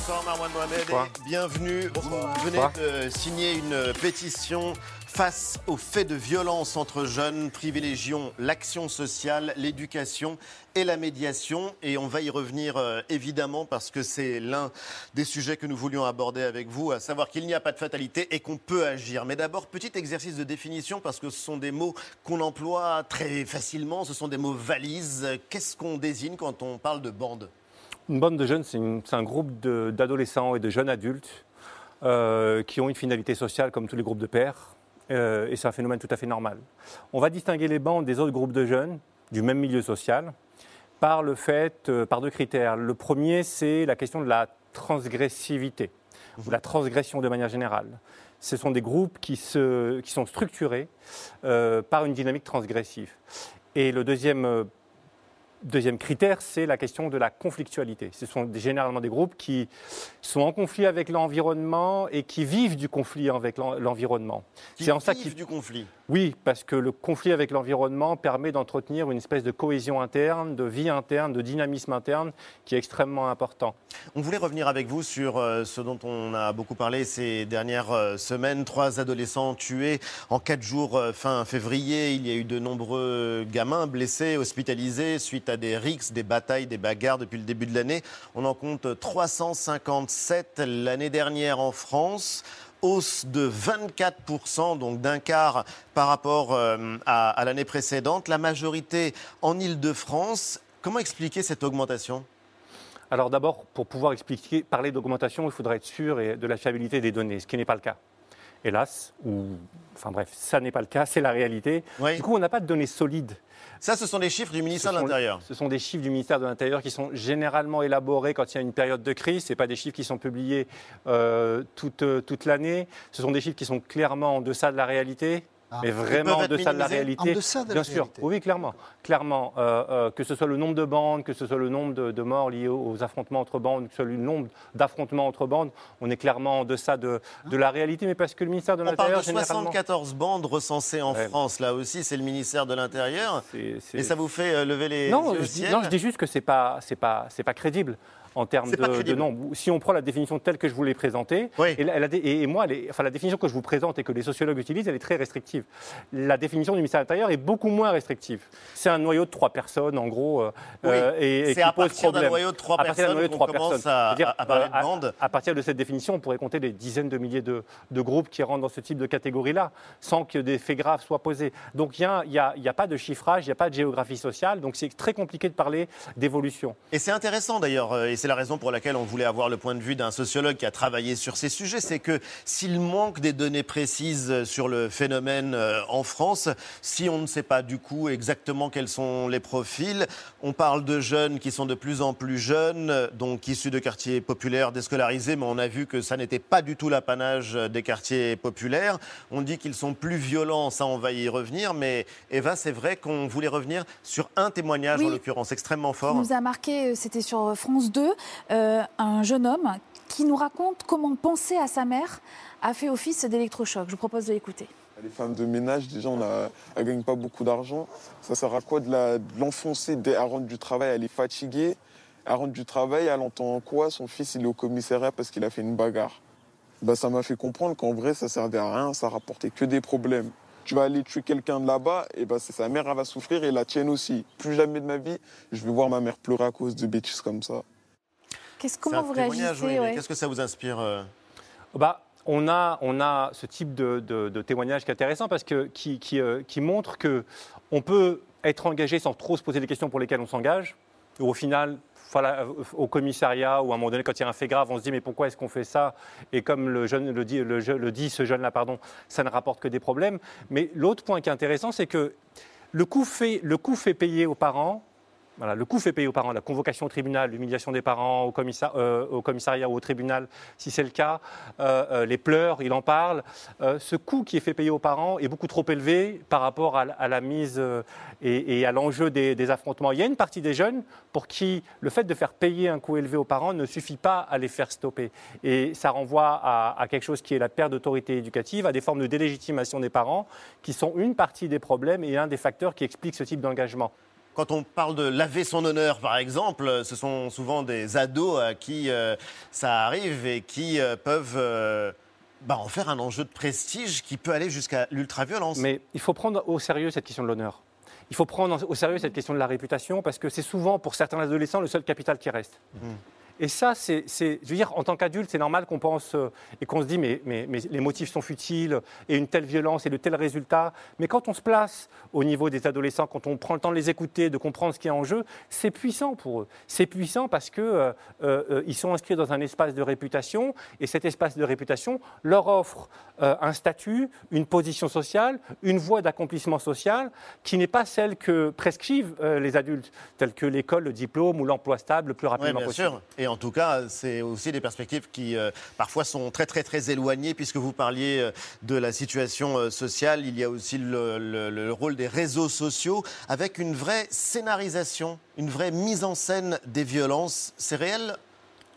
[SPEAKER 1] Bonsoir Marwan Mohamed et bienvenue. Vous venez de signer une pétition face aux faits de violence entre jeunes. Privilégions l'action sociale, l'éducation et la médiation. Et on va y revenir euh, évidemment parce que c'est l'un des sujets que nous voulions aborder avec vous, à savoir qu'il n'y a pas de fatalité et qu'on peut agir. Mais d'abord, petit exercice de définition parce que ce sont des mots qu'on emploie très facilement, ce sont des mots valises. Qu'est-ce qu'on désigne quand on parle de bande?
[SPEAKER 24] Une bande de jeunes, c'est un groupe d'adolescents et de jeunes adultes euh, qui ont une finalité sociale comme tous les groupes de pairs. euh, et c'est un phénomène tout à fait normal. On va distinguer les bandes des autres groupes de jeunes du même milieu social par le fait, euh, par deux critères. Le premier, c'est la question de la transgressivité, ou la transgression de manière générale. Ce sont des groupes qui, se- qui sont structurés par une dynamique transgressive. Et le deuxième, deuxième critère, c'est la question de la conflictualité. Ce sont généralement des groupes qui sont en conflit avec l'environnement et qui vivent du conflit avec l'en- l'environnement. C'est en ça
[SPEAKER 1] vivent
[SPEAKER 24] qu'ils
[SPEAKER 1] du conflit.
[SPEAKER 24] oui, parce que le conflit avec l'environnement permet d'entretenir une espèce de cohésion interne, de vie interne, de dynamisme interne qui est extrêmement important.
[SPEAKER 1] On voulait revenir avec vous sur euh, ce dont on a beaucoup parlé ces dernières euh, semaines. Trois adolescents tués en quatre jours euh, fin février. Il y a eu de nombreux gamins blessés, hospitalisés suite à des rixes, des batailles, des bagarres depuis le début de l'année. On en compte 357 l'année dernière en France. Hausse de 24%, donc d'un quart par rapport euh, à, à l'année précédente. La majorité en Ile-de-France. Comment expliquer cette augmentation?
[SPEAKER 24] Alors d'abord, pour pouvoir expliquer, parler d'augmentation, il faudrait être sûr et- de la fiabilité des données, ce qui n'est pas le cas. Hélas, ou enfin bref, ça n'est pas le cas, c'est la réalité. Du coup, on n'a pas de données solides.
[SPEAKER 1] Ça, ce sont les chiffres du ministère de l'Intérieur.
[SPEAKER 24] Ce sont des chiffres du ministère de l'Intérieur qui sont généralement élaborés quand il y a une période de crise. Ce pas des chiffres qui sont publiés euh, toute, euh, toute l'année. Ce sont des chiffres qui sont clairement en deçà de la réalité.
[SPEAKER 12] Ah.
[SPEAKER 24] Mais vraiment en deçà de la réalité.
[SPEAKER 12] en deçà de la
[SPEAKER 24] Bien sûr, oui, clairement. Clairement, euh, euh, que ce soit le nombre de bandes, que ce soit le nombre de, de morts liés aux, aux affrontements entre bandes, que ce soit le nombre d'affrontements entre bandes, on est clairement en deçà de, de la réalité. Mais parce que le ministère de
[SPEAKER 1] On parle
[SPEAKER 24] l'Intérieur,
[SPEAKER 1] de
[SPEAKER 24] généralement...
[SPEAKER 1] 74 bandes recensées en
[SPEAKER 24] Ouais.
[SPEAKER 1] France. Là aussi, c'est le ministère de l'Intérieur. Et ça vous fait euh, lever les
[SPEAKER 24] non, je dis, non, je dis juste que pas, c'est pas, pas crédible en termes de, de nombre. Si on prend la définition telle que je vous l'ai présentée, et, la- et- moi, les- enfin, la définition que je vous présente et que les sociologues utilisent, elle est très restrictive. La définition du ministère de l'Intérieur est beaucoup moins restrictive. C'est un noyau de trois personnes, en gros, euh,
[SPEAKER 1] Oui,
[SPEAKER 24] euh, et, et
[SPEAKER 1] c'est
[SPEAKER 24] qui
[SPEAKER 1] à
[SPEAKER 24] pose
[SPEAKER 1] partir d'un
[SPEAKER 24] problème.
[SPEAKER 1] noyau de trois
[SPEAKER 24] À partir d'un
[SPEAKER 1] personnes
[SPEAKER 24] noyau de
[SPEAKER 1] qu'on
[SPEAKER 24] trois
[SPEAKER 1] commence
[SPEAKER 24] personnes.
[SPEAKER 1] à- à parler de
[SPEAKER 24] euh,
[SPEAKER 1] bandes.
[SPEAKER 24] à partir de cette définition, on pourrait compter des dizaines de milliers de, de groupes qui rentrent dans ce type de catégorie-là, sans que des faits graves soient posés. Donc il n'y a, pas de chiffrage, il n'y a pas de géographie sociale, donc c'est très compliqué de parler d'évolution.
[SPEAKER 1] Et c'est intéressant d'ailleurs, euh, et c'est la raison pour laquelle on voulait avoir le point de vue d'un sociologue qui a travaillé sur ces sujets, c'est que s'il manque des données précises sur le phénomène euh, en France, si on ne sait pas du coup exactement quels sont les profils, on parle de jeunes qui sont de plus en plus jeunes, euh, donc issus de quartiers populaires déscolarisés, mais on a vu que ça n'était pas du tout l'apanage euh, des quartiers populaires. On dit qu'ils sont plus violents, ça on va y revenir, mais Eva, c'est vrai qu'on voulait revenir sur un témoignage
[SPEAKER 7] Oui.
[SPEAKER 1] en l'occurrence extrêmement
[SPEAKER 7] qui
[SPEAKER 1] fort.
[SPEAKER 7] nous a marqué, euh, c'était sur France 2, euh, un jeune homme qui nous raconte comment penser à sa mère a fait office d'électrochoc. Je vous propose de l'écouter.
[SPEAKER 25] Les femmes de ménage, déjà, elles gagnent pas beaucoup d'argent. Ça sert à quoi de l'enfoncer elle rentre du travail Elle est fatiguée. Elle rentre du travail, elle entend quoi? Son fils, il est au commissariat parce qu'il a fait une bagarre. Bah, ça m'a fait comprendre qu'en vrai, ça servait à rien, ça rapportait que des problèmes. Tu vas aller tuer quelqu'un de là-bas, et bah, c'est sa mère, elle va souffrir et la tienne aussi. Plus jamais de ma vie, je vais voir ma mère pleurer à cause de bêtises comme ça.
[SPEAKER 7] Qu'est-ce comment vous réagissez
[SPEAKER 1] oui, mais
[SPEAKER 7] ouais?
[SPEAKER 1] Qu'est-ce que ça vous inspire euh?
[SPEAKER 24] Bah, on a, on a ce type de, de- de témoignage qui est intéressant parce que qui, qui, euh, qui montre que on peut être engagé sans trop se poser les questions pour lesquelles on s'engage. Au final, voilà, euh, au commissariat ou à un moment donné, quand il y a un fait grave, on se dit mais pourquoi est-ce qu'on fait ça? Et comme le, jeune, le, dit, le dit ce jeune-là, pardon, ça ne rapporte que des problèmes. Mais l'autre point qui est intéressant, c'est que le coût fait, le coût fait payer aux parents. Le coût fait payer aux parents, la convocation au tribunal, l'humiliation des parents au, euh, commissariat ou au tribunal, si c'est le cas, euh, euh, les pleurs, il en parle. Ce coût qui est fait payer aux parents est beaucoup trop élevé par rapport à, la- mise et, à l'enjeu des, des affrontements. Il y a une partie des jeunes pour qui le fait de faire payer un coût élevé aux parents ne suffit pas à les faire stopper. Et ça renvoie à, à quelque chose qui est la perte d'autorité éducative, à des formes de délégitimation des parents, qui sont une partie des problèmes et un des facteurs qui expliquent ce type d'engagement.
[SPEAKER 1] Quand on parle de laver son honneur, par exemple, ce sont souvent des ados à qui euh, ça arrive et qui euh, peuvent euh, bah, en faire un enjeu de prestige qui peut aller jusqu'à l'ultraviolence.
[SPEAKER 24] Mais il faut prendre au sérieux cette question de l'honneur. Il faut prendre au sérieux cette question de la réputation parce que c'est souvent pour certains adolescents le seul capital qui reste. Et ça, c'est, je veux dire, en tant qu'adulte, c'est normal qu'on pense euh, et qu'on se dit, mais, mais, mais les motifs sont futiles et une telle violence et de tels résultats. Mais quand on se place au niveau des adolescents, quand on prend le temps de les écouter, de comprendre ce qui est en jeu, c'est puissant pour eux. C'est puissant parce que euh, euh, ils sont inscrits dans un espace de réputation et cet espace de réputation leur offre euh, un statut, une position sociale, une voie d'accomplissement social qui n'est pas celle que prescrivent les adultes, telle que l'école, le diplôme ou l'emploi stable le plus
[SPEAKER 1] Oui,
[SPEAKER 24] rapidement
[SPEAKER 1] bien
[SPEAKER 24] possible.
[SPEAKER 1] sûr. Et en tout cas, c'est aussi des perspectives qui euh, parfois sont très très éloignées, puisque vous parliez euh, de la situation euh, sociale. Il y a aussi le, le- le rôle des réseaux sociaux, avec une vraie scénarisation, une vraie mise en scène des violences. C'est réel?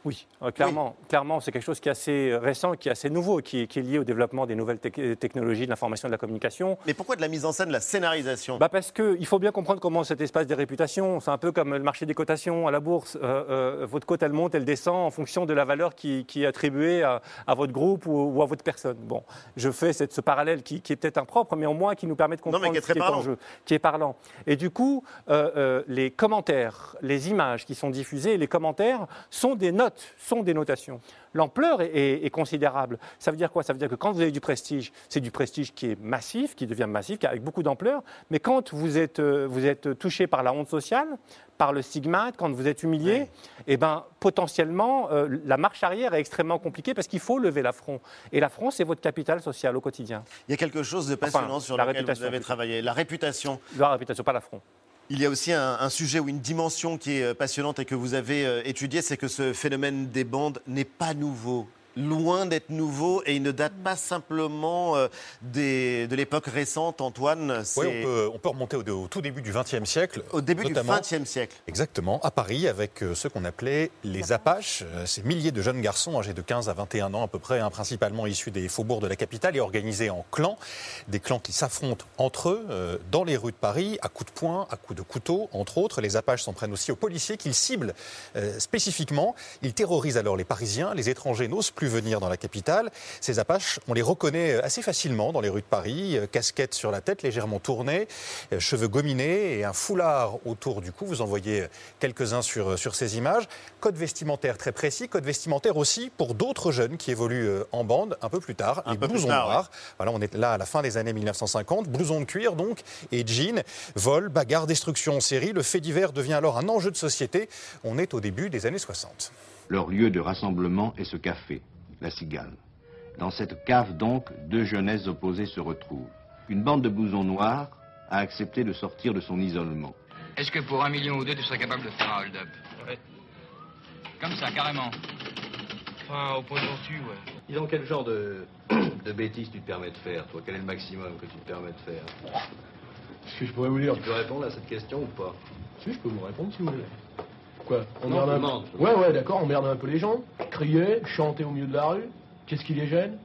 [SPEAKER 24] Oui, euh, clairement, clairement, c'est quelque chose qui est assez récent, qui est assez nouveau, qui, est- qui est lié au développement des nouvelles tec- technologies de l'information et de la communication.
[SPEAKER 1] Mais pourquoi de la mise en scène, de la scénarisation?
[SPEAKER 24] Bah Parce qu'il faut bien comprendre comment cet espace des réputations, c'est un peu comme le marché des cotations à la bourse. Euh, euh, votre cote, elle monte, elle descend en fonction de la valeur qui, qui est attribuée à, à votre groupe ou, ou à votre personne. Bon, je fais cette- ce parallèle qui, qui est peut-être impropre, mais au moins qui nous permet de
[SPEAKER 1] mais
[SPEAKER 24] comprendre
[SPEAKER 1] qui est
[SPEAKER 24] ce qui
[SPEAKER 1] très
[SPEAKER 24] est en
[SPEAKER 1] parlant.
[SPEAKER 24] jeu, qui est parlant. Et du coup, euh, euh, les commentaires, les images qui sont diffusées, les commentaires sont des notes, sont des notations. L'ampleur est, est- est considérable. Ça veut dire quoi? Ça veut dire que quand vous avez du prestige, c'est du prestige qui est massif, qui devient massif, qui avec beaucoup d'ampleur. Mais quand vous êtes, euh, vous êtes touché par la honte sociale, par le stigmate, quand vous êtes humilié, eh ben, potentiellement, euh, la marche arrière est extrêmement compliquée parce qu'il faut lever l'affront. Et l'affront, c'est votre capital social au quotidien.
[SPEAKER 1] Il y a quelque chose de passionnant
[SPEAKER 24] Enfin,
[SPEAKER 1] sur
[SPEAKER 24] la
[SPEAKER 1] lequel vous avez
[SPEAKER 24] plutôt.
[SPEAKER 1] travaillé, la réputation.
[SPEAKER 24] La réputation, pas l'affront.
[SPEAKER 1] Il y a aussi un, sujet ou une dimension qui est euh, passionnante et que vous avez euh, étudié, c'est que ce phénomène des bandes n'est pas nouveau. Loin d'être nouveau et il ne date pas simplement euh, des- de l'époque récente, Antoine.
[SPEAKER 9] Oui, on peut, on peut remonter au, au tout début du XXe siècle.
[SPEAKER 1] Au début du XXe siècle.
[SPEAKER 9] Exactement, à Paris, avec euh, ceux qu'on appelait les Apaches, euh, ces milliers de jeunes garçons âgés de 15 à 21 ans à peu près, hein, principalement issus des faubourgs de la capitale et organisés en clans, des clans qui s'affrontent entre eux euh, dans les rues de Paris, à coups de poing, à coups de couteau, entre autres. Les Apaches s'en prennent aussi aux policiers qu'ils ciblent euh, spécifiquement. Ils terrorisent alors les Parisiens, les étrangers n'osent plus venir dans la capitale. Ces Apaches, on les reconnaît assez facilement dans les rues de Paris, euh, casquette sur la tête légèrement tournée, euh, cheveux gominés et un foulard autour du cou. Vous en voyez euh, quelques-uns sur, sur ces images. Code vestimentaire très précis, code vestimentaire aussi pour d'autres jeunes qui évoluent en bande un peu plus tard,
[SPEAKER 1] Un
[SPEAKER 9] les blousons
[SPEAKER 1] tard,
[SPEAKER 9] noirs. Voilà, on est là à la fin des années 1950, blousons de cuir donc et jeans, vol, bagarre, destruction en série. Le fait divers devient alors un enjeu de société. On est au début des années 60.
[SPEAKER 26] Leur lieu de rassemblement est ce café, la Cigale. Dans cette cave donc, deux jeunesses opposées se retrouvent. Une bande de blousons noirs a accepté de sortir de son isolement.
[SPEAKER 27] Est-ce que pour un million ou deux, tu serais capable de faire un hold-up Ouais. Comme ça, carrément. Enfin, au point de tortue, ouais.
[SPEAKER 26] Disons, quel genre de, [clears throat] de bêtises tu te permets de faire, toi? Quel est le maximum que tu te permets de faire?
[SPEAKER 28] Est-ce que je pourrais vous dire
[SPEAKER 26] Tu peux répondre à cette question ou pas?
[SPEAKER 28] Si, je peux vous répondre si vous voulez. Quoi On
[SPEAKER 26] Non, je
[SPEAKER 28] un...
[SPEAKER 26] je
[SPEAKER 28] Ouais, ouais, d'accord, on merde un peu les gens. Crier, chanter au milieu de la rue. Qu'est-ce qui les gêne?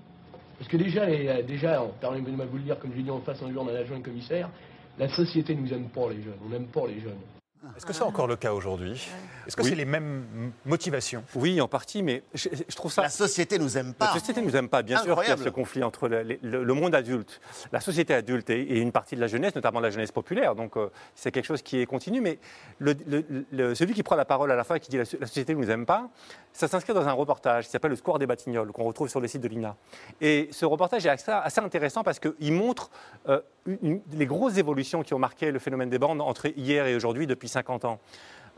[SPEAKER 28] Parce que déjà, les, déjà permettez-moi de vous le dire, comme j'ai dit en face un jour d'un adjoint commissaire, la société nous aime pas les jeunes. On n'aime pas les jeunes.
[SPEAKER 9] Est-ce que c'est encore le cas aujourd'hui? Est-ce que
[SPEAKER 24] Oui.
[SPEAKER 9] c'est les mêmes motivations?
[SPEAKER 24] Oui, en partie, mais je, je trouve ça.
[SPEAKER 1] La société nous aime pas.
[SPEAKER 24] La société ne nous aime pas, bien sûr qu'il y a
[SPEAKER 1] Incroyable.
[SPEAKER 24] ce conflit entre le, le- le monde adulte, la société adulte et, et une partie de la jeunesse, notamment la jeunesse populaire. Donc euh, c'est quelque chose qui est continu. Mais le- le- le- celui qui prend la parole à la fin et qui dit la, la société ne nous aime pas, ça s'inscrit dans un reportage qui s'appelle Le Square des Batignolles, qu'on retrouve sur le site de l'INA. Et ce reportage est assez, assez intéressant parce qu'il montre euh, une- les grosses évolutions qui ont marqué le phénomène des bandes entre hier et aujourd'hui depuis 50 ans.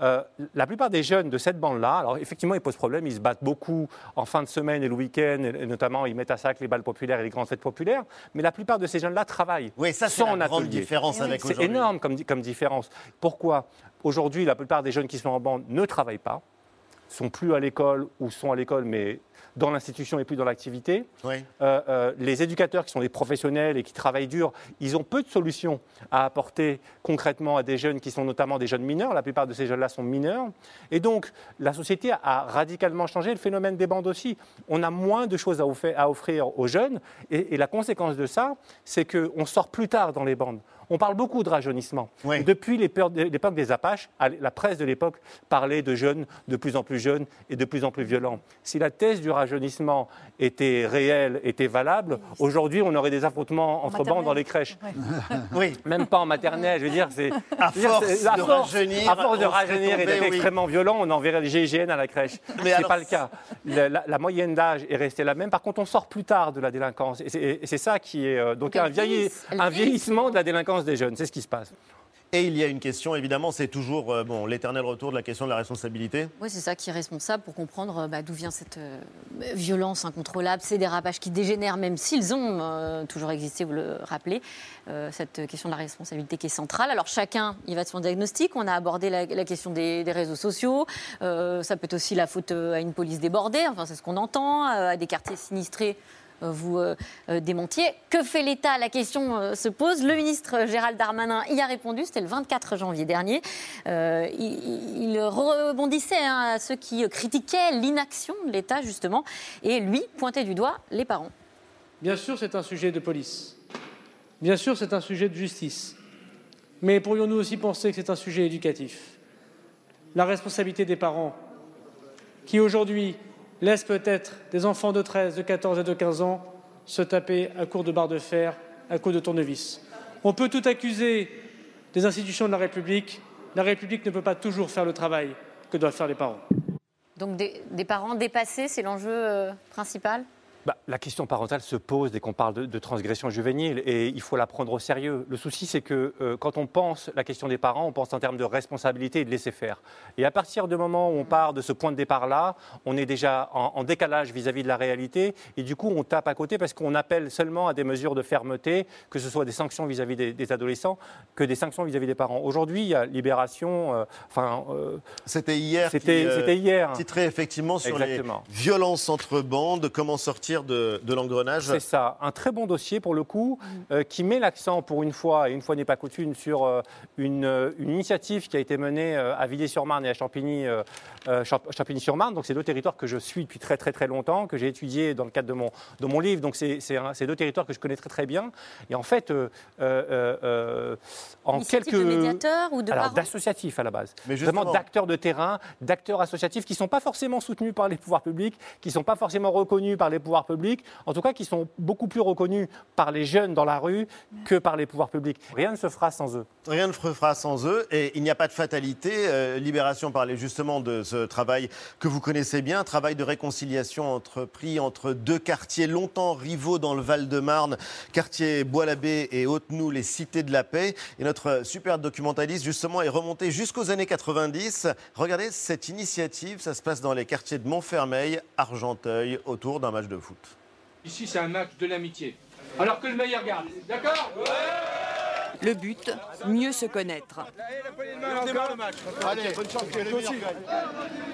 [SPEAKER 24] Euh, la plupart des jeunes de cette bande-là, alors effectivement, ils posent problème, ils se battent beaucoup en fin de semaine et le week-end, et, et notamment ils mettent à sac les balles populaires et les grandes fêtes populaires, mais la plupart de ces jeunes-là travaillent.
[SPEAKER 1] Oui, ça, c'est la
[SPEAKER 24] en
[SPEAKER 1] grande
[SPEAKER 24] atelier.
[SPEAKER 1] différence avec
[SPEAKER 24] C'est
[SPEAKER 1] aujourd'hui.
[SPEAKER 24] énorme comme, comme différence. Pourquoi Aujourd'hui, la plupart des jeunes qui sont en bande ne travaillent pas, sont plus à l'école ou sont à l'école, mais dans l'institution et plus dans l'activité.
[SPEAKER 1] Oui.
[SPEAKER 24] Euh, euh, les éducateurs qui sont des professionnels et qui travaillent dur, ils ont peu de solutions à apporter concrètement à des jeunes qui sont notamment des jeunes mineurs. La plupart de ces jeunes-là sont mineurs. Et donc, la société a radicalement changé. Le phénomène des bandes aussi. On a moins de choses à offrir, à offrir aux jeunes. Et, et la conséquence de ça, c'est qu'on sort plus tard dans les bandes. On parle beaucoup de rajeunissement. Depuis l'époque des Apaches, la presse de l'époque parlait de jeunes de plus en plus jeunes et de plus en plus violents. Si la thèse du rajeunissement était réelle, était valable, aujourd'hui, on aurait des affrontements entre bandes dans les crèches. [laughs]
[SPEAKER 1] Oui.
[SPEAKER 24] Même pas en maternelle, je veux dire, c'est.
[SPEAKER 1] À force de rajeunir,
[SPEAKER 24] à force de rajeunir et d'être
[SPEAKER 1] oui.
[SPEAKER 24] extrêmement violent, on enverrait le GIGN à la crèche. [laughs]
[SPEAKER 1] Mais
[SPEAKER 24] C'est
[SPEAKER 1] alors-
[SPEAKER 24] pas le cas. La, la moyenne d'âge est restée la même. Par contre, on sort plus tard de la délinquance. Et c'est, ça qui est. euh, donc, vieilli-
[SPEAKER 10] vieillissent, elles
[SPEAKER 24] un vieillissement de la délinquance des jeunes. C'est ce qui se passe.
[SPEAKER 1] Et il y a une question, évidemment, c'est toujours euh, bon, l'éternel retour de la question de la responsabilité.
[SPEAKER 10] Oui, c'est ça qui est responsable pour comprendre euh, bah, d'où vient cette euh, violence incontrôlable, ces dérapages qui dégénèrent, même s'ils ont toujours existé, vous le rappelez. Cette question de la responsabilité qui est centrale. Alors chacun y va de son diagnostic. On a abordé la, question des, des réseaux sociaux. Ça peut être aussi la faute à une police débordée, enfin c'est ce qu'on entend, à des quartiers sinistrés. Vous euh, euh, démentiez. Que fait l'État? La question euh, se pose. Le ministre Gérald Darmanin y a répondu. C'était le 24 janvier dernier. Il, il rebondissait hein, à ceux qui critiquaient l'inaction de l'État, justement, et lui pointait du doigt les parents.
[SPEAKER 29] Bien sûr, c'est un sujet de police. Bien sûr, c'est un sujet de justice. Mais pourrions-nous aussi penser que c'est un sujet éducatif? La responsabilité des parents, qui aujourd'hui laissent peut-être des enfants de 13, de 14 et de 15 ans se taper à coups de barre de fer, à coups de tournevis. On peut tout accuser des institutions de la République. La République ne peut pas toujours faire le travail que doivent faire les parents.
[SPEAKER 10] Donc des, des parents dépassés, c'est l'enjeu euh, principal?
[SPEAKER 24] Bah, la question parentale se pose dès qu'on parle de, de transgression juvénile et il faut la prendre au sérieux. Le souci, c'est que euh, quand on pense la question des parents, on pense en termes de responsabilité et de laisser faire. Et à partir du moment où on part de ce point de départ-là, on est déjà en, en décalage vis-à-vis de la réalité et du coup, on tape à côté parce qu'on appelle seulement à des mesures de fermeté, que ce soit des sanctions vis-à-vis des, des adolescents, que des sanctions vis-à-vis des parents. Aujourd'hui, il y a libération. euh, Enfin, euh,
[SPEAKER 1] C'était hier.
[SPEAKER 24] C'était
[SPEAKER 1] euh,
[SPEAKER 24] c'était hier.
[SPEAKER 1] Titrait effectivement sur
[SPEAKER 24] Exactement.
[SPEAKER 1] les violences entre bandes, comment sortir de, de l'engrenage.
[SPEAKER 24] C'est ça, un très bon dossier pour le coup, euh, qui met l'accent pour une fois, et une fois n'est pas coutume, sur euh, une, euh, une initiative qui a été menée euh, à Villiers-sur-Marne et à Champigny, Champ- Champigny-sur-Marne. Donc c'est deux territoires que je suis depuis très très très longtemps, que j'ai étudiés dans le cadre de mon, de mon livre. Donc c'est deux territoires que je connais très très bien. Et en fait, euh, euh, euh, en quelques...
[SPEAKER 10] de médiateurs ou de
[SPEAKER 24] Alors d'associatifs à la base.
[SPEAKER 1] Mais
[SPEAKER 24] Vraiment
[SPEAKER 1] justement-
[SPEAKER 24] d'acteurs de terrain, d'acteurs associatifs qui ne sont pas forcément soutenus par les pouvoirs publics, qui ne sont pas forcément reconnus par les pouvoirs publics, en tout cas qui sont beaucoup plus reconnus par les jeunes dans la rue que par les pouvoirs publics. Rien ne se fera sans eux.
[SPEAKER 1] Rien ne se fera sans eux et il n'y a pas de fatalité. Euh, Libération parlait justement de ce travail que vous connaissez bien, travail de réconciliation entrepris entre deux quartiers longtemps rivaux dans le Val-de-Marne, quartier Bois-l'Abbé et Haute-Nou, les cités de la paix. Et notre super documentaliste justement est remonté jusqu'aux années 90. Regardez cette initiative, ça se passe dans les quartiers de Montfermeil, Argenteuil, autour d'un match de foot.
[SPEAKER 27] Ici, c'est un match de l'amitié. Alors que le meilleur garde. D'accord
[SPEAKER 30] Le but, mieux se connaître.
[SPEAKER 27] Allez, bonne chance,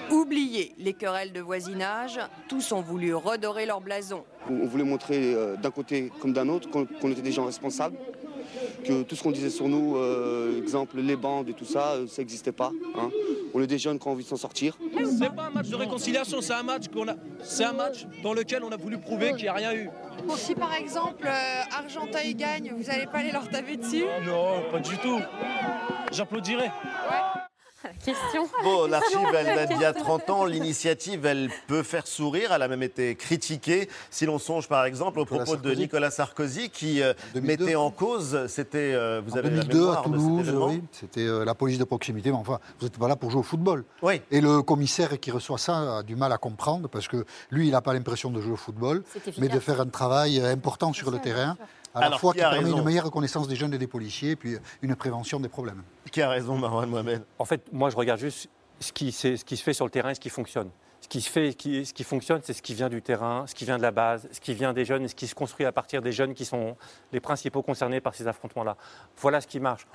[SPEAKER 30] Oublier les querelles de voisinage, tous ont voulu redorer leur blason.
[SPEAKER 31] On voulait montrer euh, d'un côté comme d'un autre qu'on était des gens responsables, que tout ce qu'on disait sur nous, euh, exemple les bandes et tout ça, euh, ça n'existait pas. hein. On est des jeunes qui ont envie de s'en sortir.
[SPEAKER 32] C'est pas un match de réconciliation, c'est un match qu'on a, c'est un match dans lequel on a voulu prouver qu'il n'y a rien eu.
[SPEAKER 33] Bon, si par exemple euh, Argenteuil gagne, vous n'allez pas aller leur taper dessus?
[SPEAKER 32] Non, pas du tout. J'applaudirai.
[SPEAKER 10] Question.
[SPEAKER 1] Bon, l'archive, elle date d'il y a 30 ans. L'initiative, elle peut faire sourire. Elle a même été critiquée. Si l'on songe, par exemple, au propos de. Nicolas Sarkozy, qui euh,
[SPEAKER 12] 2002.
[SPEAKER 1] mettait en cause, c'était, euh, vous
[SPEAKER 12] En
[SPEAKER 1] avez
[SPEAKER 12] 2002
[SPEAKER 1] la
[SPEAKER 12] à
[SPEAKER 1] mémoire cet
[SPEAKER 12] Toulouse, oui, c'était euh, la police de proximité, mais enfin, vous n'êtes pas là pour jouer au football.
[SPEAKER 1] Oui.
[SPEAKER 12] Et le commissaire qui reçoit ça a du mal à comprendre parce que lui, il n'a pas l'impression de jouer au football, mais de faire un travail important sur le terrain, à la
[SPEAKER 1] Alors,
[SPEAKER 12] fois
[SPEAKER 1] qui
[SPEAKER 12] permet
[SPEAKER 1] raison
[SPEAKER 12] une meilleure connaissance des jeunes et des policiers, et puis une prévention des problèmes.
[SPEAKER 1] Qui a raison, Marwan Mohamed?
[SPEAKER 24] En fait, moi, je regarde juste ce qui, ce qui se fait sur le terrain et ce qui fonctionne. Ce qui, se fait, ce qui fonctionne, c'est ce qui vient du terrain, ce qui vient de la base, ce qui vient des jeunes ce qui se construit à partir des jeunes qui sont les principaux concernés par ces affrontements-là. Voilà ce qui marche.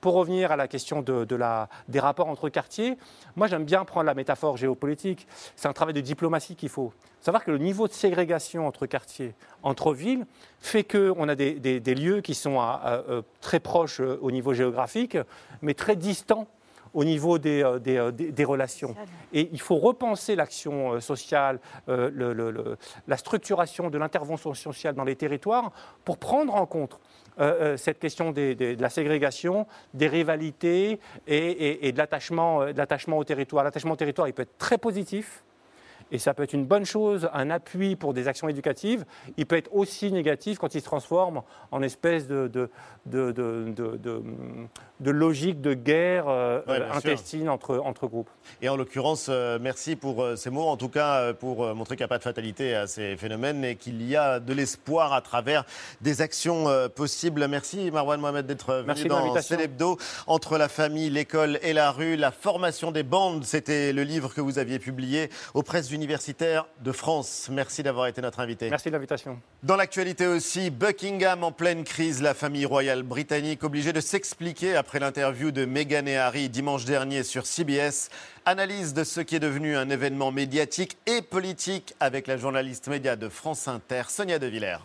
[SPEAKER 24] Pour revenir à la question des rapports entre quartiers, moi j'aime bien prendre la métaphore géopolitique. C'est un travail de diplomatie qu'il faut. Savoir que le niveau de ségrégation entre quartiers, entre villes, fait qu'on a des, lieux qui sont à, euh, très proches euh, au niveau géographique, mais très distants au niveau des, euh, des, euh, des- des relations. Et il faut repenser l'action euh, sociale, euh, le- le- le- la structuration de l'intervention sociale dans les territoires pour prendre en compte euh, cette question des- des- de la ségrégation, des rivalités et, et- et de l'attachement de l'attachement au territoire. L'attachement au territoire, il peut être très positif. Et ça peut être une bonne chose, un appui pour des actions éducatives. Il peut être aussi négatif quand il se transforme en espèce de, de, de, de, de- de- de logique de guerre euh,
[SPEAKER 1] Ouais, bien sûr.
[SPEAKER 24] intestine entre, entre groupes.
[SPEAKER 1] Et en l'occurrence, euh, merci pour euh, ces mots, en tout cas pour montrer qu'il n'y a pas de fatalité à ces phénomènes et qu'il y a de l'espoir à travers des actions possibles. Merci Marwan Mohamed d'être venu
[SPEAKER 24] Merci
[SPEAKER 1] dans. Célébdo. Entre la famille, l'école et la rue, la formation des bandes, c'était le livre que vous aviez publié aux presses universitaires de France. Merci d'avoir été notre invité.
[SPEAKER 24] Merci de l'invitation.
[SPEAKER 1] Dans l'actualité aussi, Buckingham en pleine crise, la famille royale britannique obligée de s'expliquer après l'interview de Meghan et Harry dimanche dernier sur CBS. Analyse de ce qui est devenu un événement médiatique et politique avec la journaliste média de France Inter, Sonia De Villers.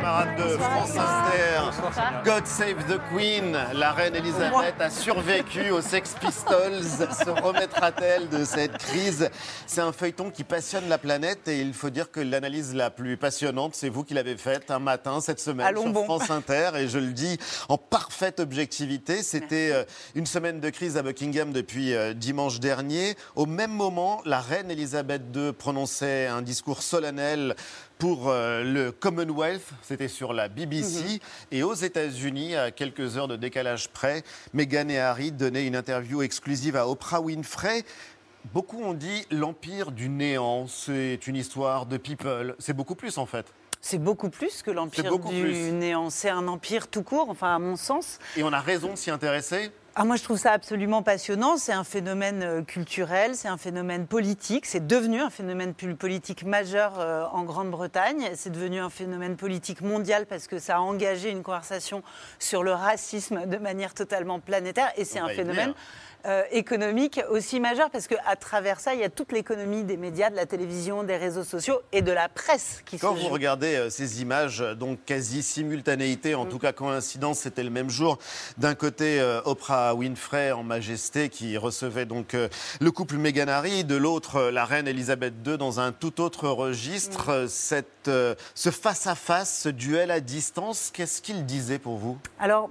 [SPEAKER 1] Sonia, ma camarade de France Inter. God Save the Queen. La reine Elisabeth a survécu aux Sex Pistols. Se remettra-t-elle de cette crise? C'est un feuilleton qui passionne la planète et il faut dire que l'analyse la plus passionnante, c'est vous qui l'avez faite un matin cette semaine
[SPEAKER 34] Allons
[SPEAKER 1] sur
[SPEAKER 34] bon.
[SPEAKER 1] France Inter et je le dis en parfaite objectivité. C'était euh, une semaine de crise à Buckingham depuis euh, dimanche dernier. Au même moment, la reine Elisabeth II prononçait un discours solennel pour euh, le Commonwealth, c'était sur la BBC, et aux États-Unis, à quelques heures de décalage près, Meghan et Harry donnaient une interview exclusive à Oprah Winfrey. Beaucoup ont dit l'empire du néant, c'est une histoire de people. C'est beaucoup plus en fait.
[SPEAKER 34] C'est beaucoup plus que l'empire du
[SPEAKER 1] plus.
[SPEAKER 34] néant. C'est un empire tout court, enfin à mon sens.
[SPEAKER 1] Et on a raison de s'y intéresser.
[SPEAKER 34] Ah, moi, je trouve ça absolument passionnant. C'est un phénomène euh, culturel, c'est un phénomène politique. C'est devenu un phénomène pol- politique majeur euh, en Grande-Bretagne. C'est devenu un phénomène politique mondial parce que ça a engagé une conversation sur le racisme de manière totalement planétaire. Et c'est un phénomène. Euh, économique aussi majeur parce qu'à travers ça, il y a toute l'économie des médias, de la télévision, des réseaux sociaux et de la presse qui
[SPEAKER 1] Quand
[SPEAKER 34] se
[SPEAKER 1] vous
[SPEAKER 34] joue.
[SPEAKER 1] regardez euh, ces images, euh, donc quasi simultanéité, en tout cas coïncidence, c'était le même jour. D'un côté, euh, Oprah Winfrey en majesté qui recevait donc le couple Meghan Harry, de l'autre, la reine Elisabeth II dans un tout autre registre. Euh, Cette, ce face-à-face, ce duel à distance, qu'est-ce qu'il disait pour vous?
[SPEAKER 34] Alors,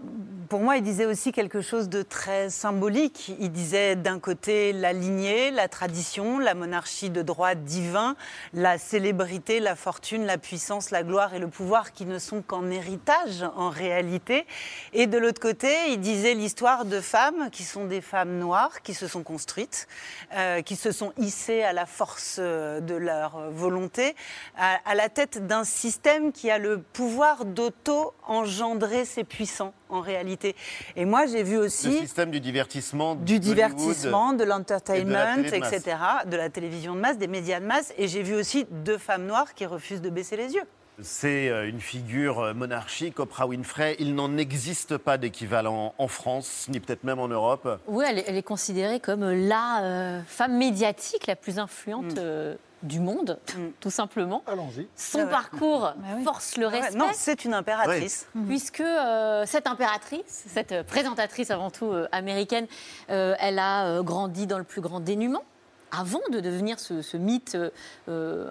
[SPEAKER 34] pour moi, il disait aussi quelque chose de très symbolique. Il disait d'un côté la lignée, la tradition, la monarchie de droit divin, la célébrité, la fortune, la puissance, la gloire et le pouvoir qui ne sont qu'en héritage en réalité. Et de l'autre côté, il disait l'histoire de femmes qui sont des femmes noires, qui se sont construites, euh, qui se sont hissées à la force euh, de leur volonté, à, à la tête d'un système qui a le pouvoir d'auto-engendrer ses puissants en réalité. Et moi, j'ai vu
[SPEAKER 1] Le
[SPEAKER 34] aussi
[SPEAKER 1] système du divertissement,
[SPEAKER 34] du divertissement, de
[SPEAKER 1] la
[SPEAKER 34] l'entertainment, etc., de la télévision de masse, des médias de masse. Et j'ai vu aussi deux femmes noires qui refusent de baisser les yeux.
[SPEAKER 1] C'est euh, une figure euh, monarchique, Oprah Winfrey. Il n'en existe pas d'équivalent en France, ni peut-être même en Europe.
[SPEAKER 10] Oui, elle est, elle est considérée comme la euh, femme médiatique la plus influente
[SPEAKER 34] Mm.
[SPEAKER 10] euh, du monde, tout simplement.
[SPEAKER 12] Allons-y.
[SPEAKER 10] Son
[SPEAKER 34] Ah ouais.
[SPEAKER 10] parcours
[SPEAKER 34] oui.
[SPEAKER 10] force le
[SPEAKER 34] Ouais,
[SPEAKER 10] respect.
[SPEAKER 34] non, c'est une impératrice.
[SPEAKER 10] Puisque euh, cette impératrice, cette euh, présentatrice avant tout euh, américaine, euh, elle a euh, grandi dans le plus grand dénuement avant de devenir ce, ce mythe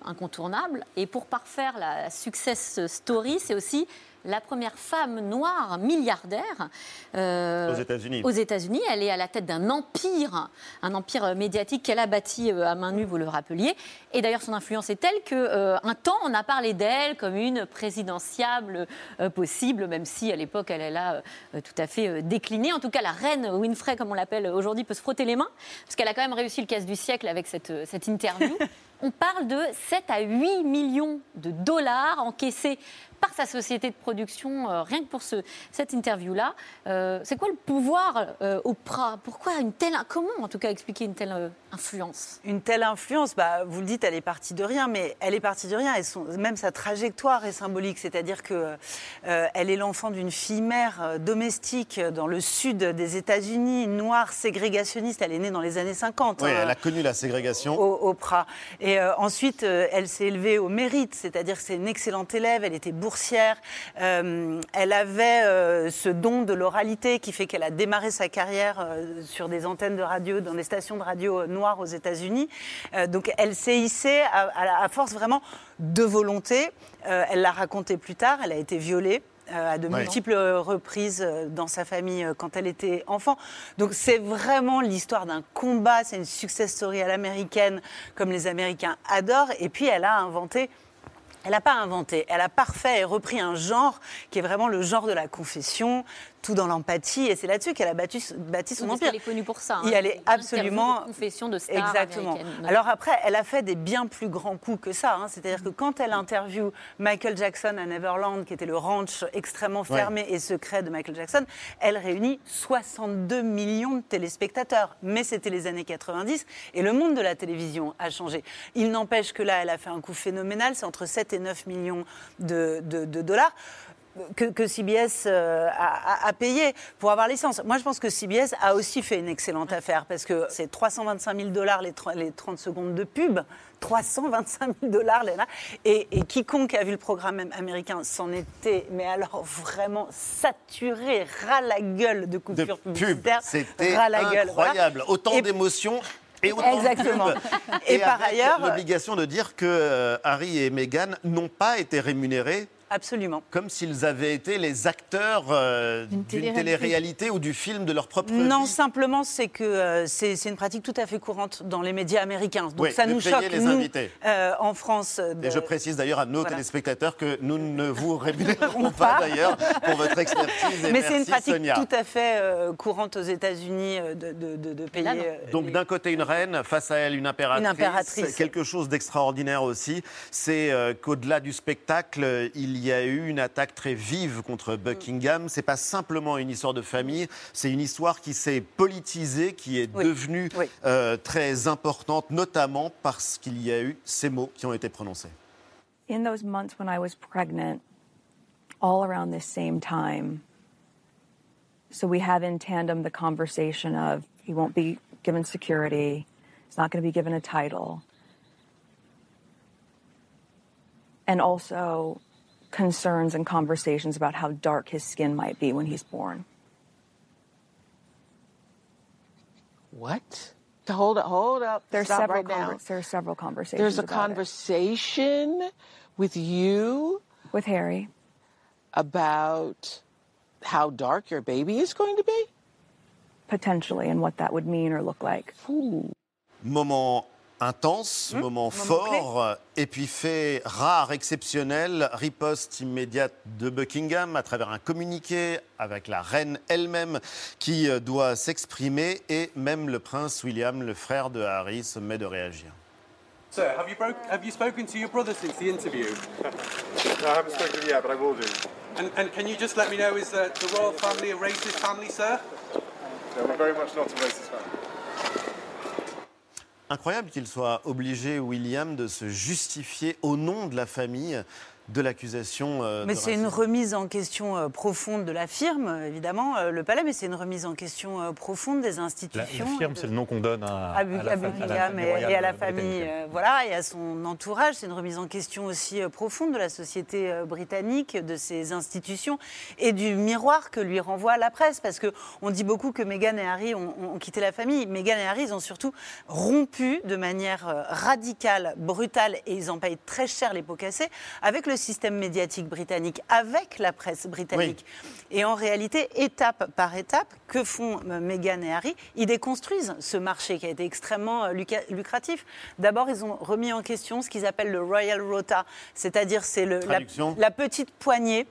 [SPEAKER 10] incontournable. Et pour parfaire la, la success story, c'est aussi la première femme noire milliardaire euh,
[SPEAKER 1] Aux États-Unis.
[SPEAKER 10] Aux États-Unis, elle est à la tête d'un empire, un empire médiatique qu'elle a bâti euh, à main nue, vous le rappeliez. Et d'ailleurs, son influence est telle que euh, un temps, on a parlé d'elle comme une présidentiable euh, possible, même si à l'époque, elle, elle a tout à fait décliné. En tout cas, la reine Winfrey, comme on l'appelle aujourd'hui, peut se frotter les mains, parce qu'elle a quand même réussi le casse du siècle avec cette, cette interview. [laughs] On parle de 7 à 8 millions de dollars encaissés par sa société de production, euh, rien que pour ce, cette interview-là. Euh, c'est quoi le pouvoir euh, Oprah Pourquoi une telle, comment en tout cas expliquer une telle euh, influence?
[SPEAKER 34] Une telle influence, bah, vous le dites, elle est partie de rien, mais elle est partie de rien et son- même sa trajectoire est symbolique, c'est-à-dire que euh, elle est l'enfant d'une fille-mère euh, domestique dans le sud des États-Unis, noire, ségrégationniste. Elle est née dans les années 50.
[SPEAKER 1] Oui, elle a connu la ségrégation.
[SPEAKER 34] au- Oprah. Et euh, ensuite, euh, elle s'est élevée au mérite, c'est-à-dire que c'est une excellente élève, elle était boursière, euh, elle avait euh, ce don de l'oralité qui fait qu'elle a démarré sa carrière euh, sur des antennes de radio, dans des stations de radio noires aux États-Unis. Donc elle s'est hissée à, à- à force vraiment de volonté. Elle l'a raconté plus tard, elle a été violée. euh, à de
[SPEAKER 35] Ouais.
[SPEAKER 34] multiples reprises euh, dans sa famille euh, quand elle était enfant. Donc c'est vraiment l'histoire d'un combat, c'est une success story à l'américaine, comme les Américains adorent. Et puis elle a inventé elle n'a pas inventé, elle a parfait et repris un genre qui est vraiment le genre de la confession, tout dans l'empathie, et c'est là-dessus qu'elle a battu, bâti son
[SPEAKER 10] Oui, parce
[SPEAKER 34] empire.
[SPEAKER 10] qu'elle est connue pour ça, hein.
[SPEAKER 34] Et elle est absolument
[SPEAKER 10] de confessions de stars
[SPEAKER 34] exactement. Alors après, elle a fait des bien plus grands coups que ça. hein. C'est-à-dire que quand elle interviewe Michael Jackson à Neverland, qui était le ranch extrêmement
[SPEAKER 35] Ouais.
[SPEAKER 34] fermé et secret de Michael Jackson, elle réunit 62 millions de téléspectateurs. Mais c'était les années 90 et le monde de la télévision a changé. Il n'empêche que là, elle a fait un coup phénoménal. C'est entre 7 et 9 millions de, de- de dollars. Que, que CBS euh, a, payé pour avoir licence. Moi, je pense que CBS a aussi fait une excellente affaire parce que c'est 325 000 dollars les, tr- les 30 secondes de pub. 325 000 dollars, Léna. Et, et quiconque a vu le programme am- américain s'en était, mais alors vraiment saturé, ras la gueule de
[SPEAKER 1] de
[SPEAKER 34] coupures
[SPEAKER 1] pub.
[SPEAKER 34] publicitaires.
[SPEAKER 1] C'était
[SPEAKER 34] gueule, voilà.
[SPEAKER 1] incroyable. Autant
[SPEAKER 34] Et-
[SPEAKER 1] d'émotions. Et autant
[SPEAKER 34] Exactement.
[SPEAKER 1] de pub.
[SPEAKER 34] Et par
[SPEAKER 1] avec
[SPEAKER 34] ailleurs-
[SPEAKER 1] L'obligation de dire que euh, Harry et Meghan n'ont pas été rémunérés.
[SPEAKER 34] Absolument.
[SPEAKER 1] Comme s'ils avaient été les acteurs euh, d'une
[SPEAKER 34] télé-réalité.
[SPEAKER 1] télé-réalité ou du film de leur propre
[SPEAKER 34] Non,
[SPEAKER 1] vie.
[SPEAKER 34] simplement, c'est que euh, c'est c'est une pratique tout à fait courante dans les médias américains. Donc
[SPEAKER 1] Oui,
[SPEAKER 34] ça
[SPEAKER 1] de
[SPEAKER 34] nous choque,
[SPEAKER 1] les
[SPEAKER 34] nous, euh, en France. euh,
[SPEAKER 1] Et
[SPEAKER 34] de-
[SPEAKER 1] je précise d'ailleurs à nos
[SPEAKER 34] Voilà.
[SPEAKER 1] téléspectateurs que nous ne vous [laughs] rémunérons pas d'ailleurs pour votre expertise. Et
[SPEAKER 34] Mais c'est une pratique
[SPEAKER 1] Sonia.
[SPEAKER 34] tout à fait euh, courante aux États-Unis de, de- de- de payer.
[SPEAKER 1] Donc d'un côté une reine, face à elle une impératrice.
[SPEAKER 34] Une impératrice.
[SPEAKER 1] Quelque chose d'extraordinaire aussi, c'est euh, qu'au-delà du spectacle, euh, il y a eu une attaque très vive contre Buckingham. C'est pas simplement une histoire de famille, c'est une histoire qui s'est politisée, qui est
[SPEAKER 35] Oui.
[SPEAKER 1] devenue
[SPEAKER 35] Oui.
[SPEAKER 1] euh, très importante, notamment parce qu'il y a eu ces mots qui ont été prononcés.
[SPEAKER 35] in those months when I was pregnant, all around this same time. So we have in tandem the conversation of he won't be given security, he's not going to be given a title. And also concerns and conversations about how dark his skin might be when he's born.
[SPEAKER 36] What? Hold up, hold up.
[SPEAKER 35] There's
[SPEAKER 36] Stop
[SPEAKER 35] several
[SPEAKER 36] right now.
[SPEAKER 35] conver- there's several conversations.
[SPEAKER 36] There's a
[SPEAKER 35] about it.
[SPEAKER 36] conversation with you
[SPEAKER 35] with Harry
[SPEAKER 36] about how dark your baby is going to be.
[SPEAKER 35] potentially and what that would mean or look like.
[SPEAKER 1] Moment intense,
[SPEAKER 35] Mmh,
[SPEAKER 1] moment
[SPEAKER 35] moment
[SPEAKER 1] fort, et puis fait rare, exceptionnel, riposte immédiate de Buckingham à travers un communiqué avec la reine elle-même qui euh, doit s'exprimer, et même le prince William, le frère de Harry, se met de réagir.
[SPEAKER 37] Sir, have you, broke, have you spoken to your brother since the interview? [laughs]
[SPEAKER 38] No, I haven't spoken yet, but I will do.
[SPEAKER 37] And, and can you just let me know, is uh, the royal family a racist family, sir?
[SPEAKER 38] No, we're very much not a racist family.
[SPEAKER 1] Incroyable qu'il soit obligé, William, de se justifier au nom de la famille de l'accusation. euh,
[SPEAKER 34] Mais c'est une remise en question euh, profonde de la firme, évidemment, euh, le palais, mais c'est une remise en question euh, profonde des
[SPEAKER 9] La,
[SPEAKER 34] institutions.
[SPEAKER 9] la firme, c'est le nom qu'on donne à,
[SPEAKER 34] à,
[SPEAKER 9] la
[SPEAKER 34] à
[SPEAKER 9] la
[SPEAKER 34] et, à la famille, euh, voilà, et à son entourage. C'est une remise en question aussi euh, profonde de la société euh, britannique, de ses institutions et du miroir que lui renvoie la presse. Parce que on dit beaucoup que Meghan et Harry ont, ont- ont quitté la famille. Meghan et Harry, ils ont surtout rompu de manière euh, radicale, brutale, et ils en payent très cher les pots cassés avec le système médiatique britannique, avec la presse britannique. Et en réalité, étape par étape, que font euh, Meghan et Harry? Ils déconstruisent ce marché qui a été extrêmement euh, lucratif. D'abord, ils ont remis en question ce qu'ils appellent le Royal Rota, c'est-à-dire c'est la, petite poignée